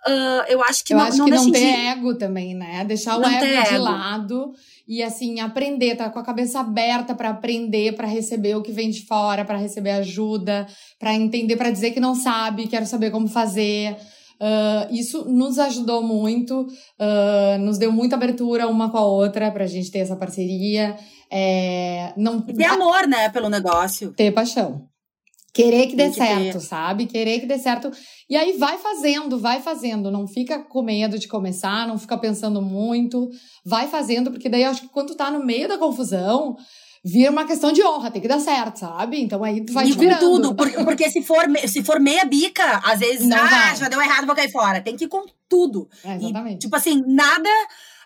Uh, eu acho que eu não, acho não que não ter de... ego também, né? Deixar não o ego de ego. lado e assim aprender, tá com a cabeça aberta para aprender, para receber o que vem de fora, para receber ajuda, para entender, para dizer que não sabe, quero saber como fazer. Uh, isso nos ajudou muito, uh, nos deu muita abertura uma com a outra pra gente ter essa parceria. É, não... E ter amor, né, pelo negócio. Ter paixão. Querer que dê que certo, ter. sabe? Querer que dê certo. E aí vai fazendo, vai fazendo. Não fica com medo de começar, não fica pensando muito. Vai fazendo, porque daí eu acho que quando tá no meio da confusão, vira uma questão de honra, tem que dar certo, sabe? Então aí tu vai e com tudo, porque, porque se, for, se for meia bica, às vezes, não ah, vai. já deu errado, vou cair fora. Tem que ir com tudo. É, exatamente. E, tipo assim, nada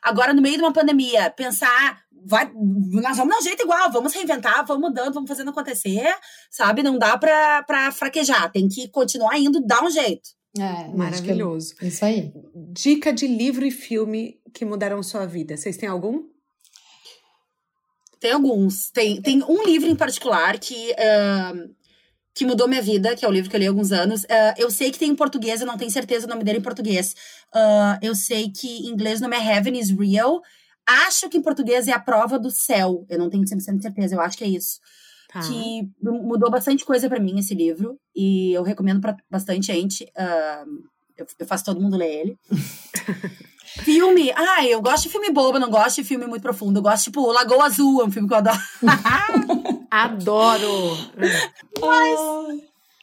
agora no meio de uma pandemia, pensar vai, nós vamos dar um jeito igual, vamos reinventar, vamos mudando, vamos fazendo acontecer, sabe? Não dá pra, pra fraquejar, tem que continuar indo, dar um jeito. É, maravilhoso. É isso aí. Dica de livro e filme que mudaram sua vida. Vocês têm algum? Tem alguns. Tem, tem um livro em particular que, uh, que mudou minha vida, que é o livro que eu li há alguns anos. Uh, eu sei que tem em português, eu não tenho certeza o nome dele em português. Uh, eu sei que em inglês o nome é Heaven is Real Acho que em português é a prova do céu. Eu não tenho 100% certeza, eu acho que é isso. Tá. Que mudou bastante coisa para mim esse livro. E eu recomendo para bastante gente. Eu, eu, faço todo mundo ler ele. *laughs* filme. Ah, eu gosto de filme bobo, não gosto de filme muito profundo. Eu gosto, tipo, Lagoa Azul, é um filme que eu adoro. *laughs* adoro! Mas.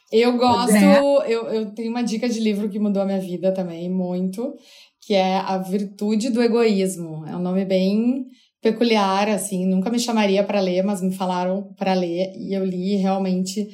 Eu gosto, é. eu, eu tenho uma dica de livro que mudou a minha vida também, muito, que é A Virtude do Egoísmo. É um nome bem peculiar, assim, nunca me chamaria para ler, mas me falaram para ler e eu li e realmente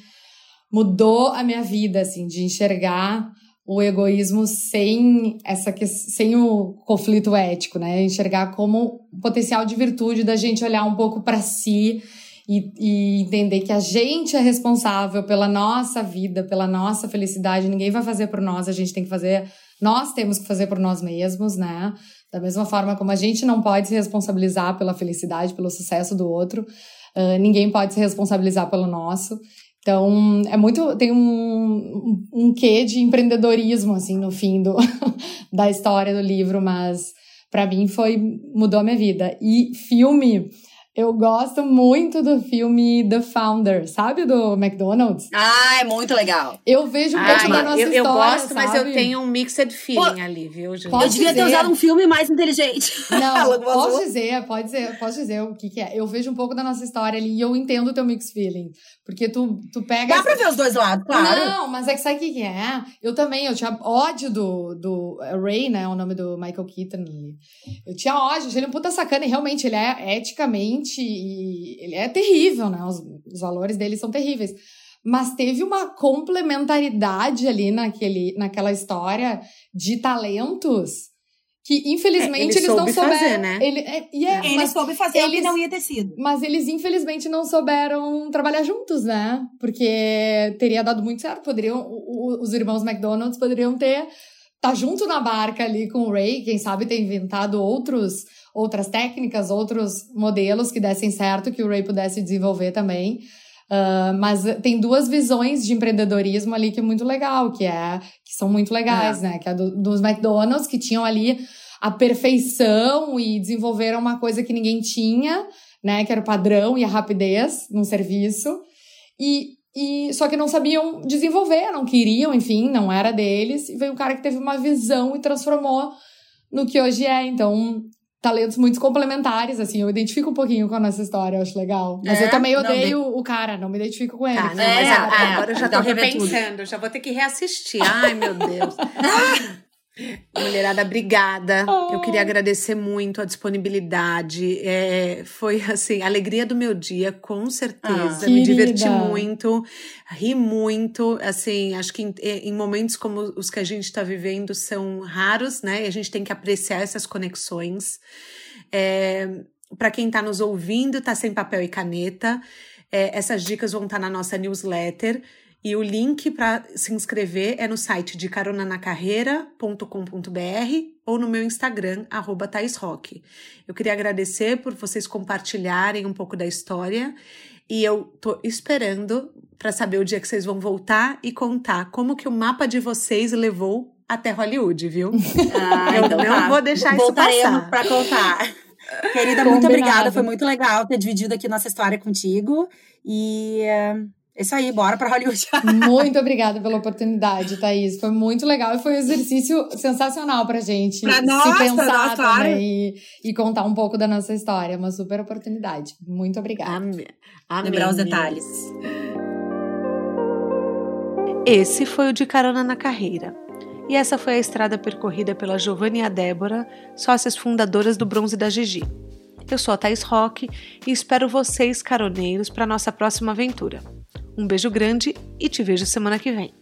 mudou a minha vida, assim, de enxergar o egoísmo sem essa sem o conflito ético, né? Enxergar como potencial de virtude da gente olhar um pouco para si e, e, entender que a gente é responsável pela nossa vida, pela nossa felicidade. Ninguém vai fazer por nós, a gente tem que fazer nós temos que fazer por nós mesmos, né? Da mesma forma como a gente não pode se responsabilizar pela felicidade, pelo sucesso do outro, uh, ninguém pode se responsabilizar pelo nosso. Então, é muito. Tem um, um quê de empreendedorismo, assim, no fim do, *laughs* da história do livro, mas para mim foi. mudou a minha vida. E filme. Eu gosto muito do filme The Founder, sabe? Do McDonald's. Ah, é muito legal. Eu vejo um pouco da nossa eu, história, Eu gosto, sabe? mas eu tenho um mixed feeling Pô, ali, viu, gente? Eu devia dizer... ter usado um filme mais inteligente. *laughs* Não, posso dizer, pode dizer, posso dizer o que, que é. Eu vejo um pouco da nossa história ali e eu entendo o teu mixed feeling. Porque tu, tu pega. Dá pra ver os dois lados, claro. Não, mas é que sabe o que, que é? Eu também, eu tinha ódio do, do Ray, né? O nome do Michael Keaton. Eu tinha ódio, ele é um puta sacana e realmente ele é eticamente ele é terrível, né? Os, os valores dele são terríveis. Mas teve uma complementaridade ali naquele, naquela história de talentos que infelizmente é, ele eles não souberam. Fazer, né? Ele, é, yeah, ele soube fazer eles, o que não ia ter sido. Mas eles infelizmente não souberam trabalhar juntos, né? Porque teria dado muito certo. Poderiam, os irmãos McDonald's poderiam ter tá junto na barca ali com o Ray, quem sabe ter inventado outros outras técnicas, outros modelos que dessem certo, que o Ray pudesse desenvolver também. Uh, mas tem duas visões de empreendedorismo ali que é muito legal, que é que são muito legais, é. né? Que é do, dos McDonald's que tinham ali a perfeição e desenvolveram uma coisa que ninguém tinha, né? Que era o padrão e a rapidez no serviço. E, e só que não sabiam desenvolver, não queriam, enfim, não era deles. E veio um cara que teve uma visão e transformou no que hoje é. Então, talentos muito complementares, assim. Eu identifico um pouquinho com a nossa história, eu acho legal. Mas é? eu também odeio não, o cara, não me identifico com ele. Tá, não, mas é, agora eu já tô repensando, já vou ter que reassistir. Ai, meu Deus. *laughs* Mulherada, obrigada. Oh. Eu queria agradecer muito a disponibilidade. É, foi assim, a alegria do meu dia, com certeza. Ah, Me diverti muito, ri muito. Assim, acho que em, em momentos como os que a gente está vivendo são raros, né? E a gente tem que apreciar essas conexões. É, Para quem está nos ouvindo, tá sem papel e caneta. É, essas dicas vão estar tá na nossa newsletter. E o link para se inscrever é no site de caronanacarreira.com.br ou no meu Instagram, arroba Rock. Eu queria agradecer por vocês compartilharem um pouco da história e eu tô esperando para saber o dia que vocês vão voltar e contar como que o mapa de vocês levou até Hollywood, viu? *laughs* Ah, eu então não tá. vou deixar Voltaremos isso passar. para contar. Querida, muito obrigada. Foi muito legal ter dividido aqui nossa história contigo. E uh, é isso aí, bora para Hollywood. *laughs* muito obrigada pela oportunidade, Thaís. Foi muito legal e foi um exercício sensacional pra gente pra se nossa, pensar nossa, e, e, contar um pouco da nossa história. Uma super oportunidade. Muito obrigada. Amém. Lembrar os detalhes. Esse foi o De Carona na Carreira. E essa foi a estrada percorrida pela Giovanna e a Débora, sócias fundadoras do Bronze da Gigi. Eu sou a Thais Roque e espero vocês, caroneiros, para nossa próxima aventura. Um beijo grande e te vejo semana que vem.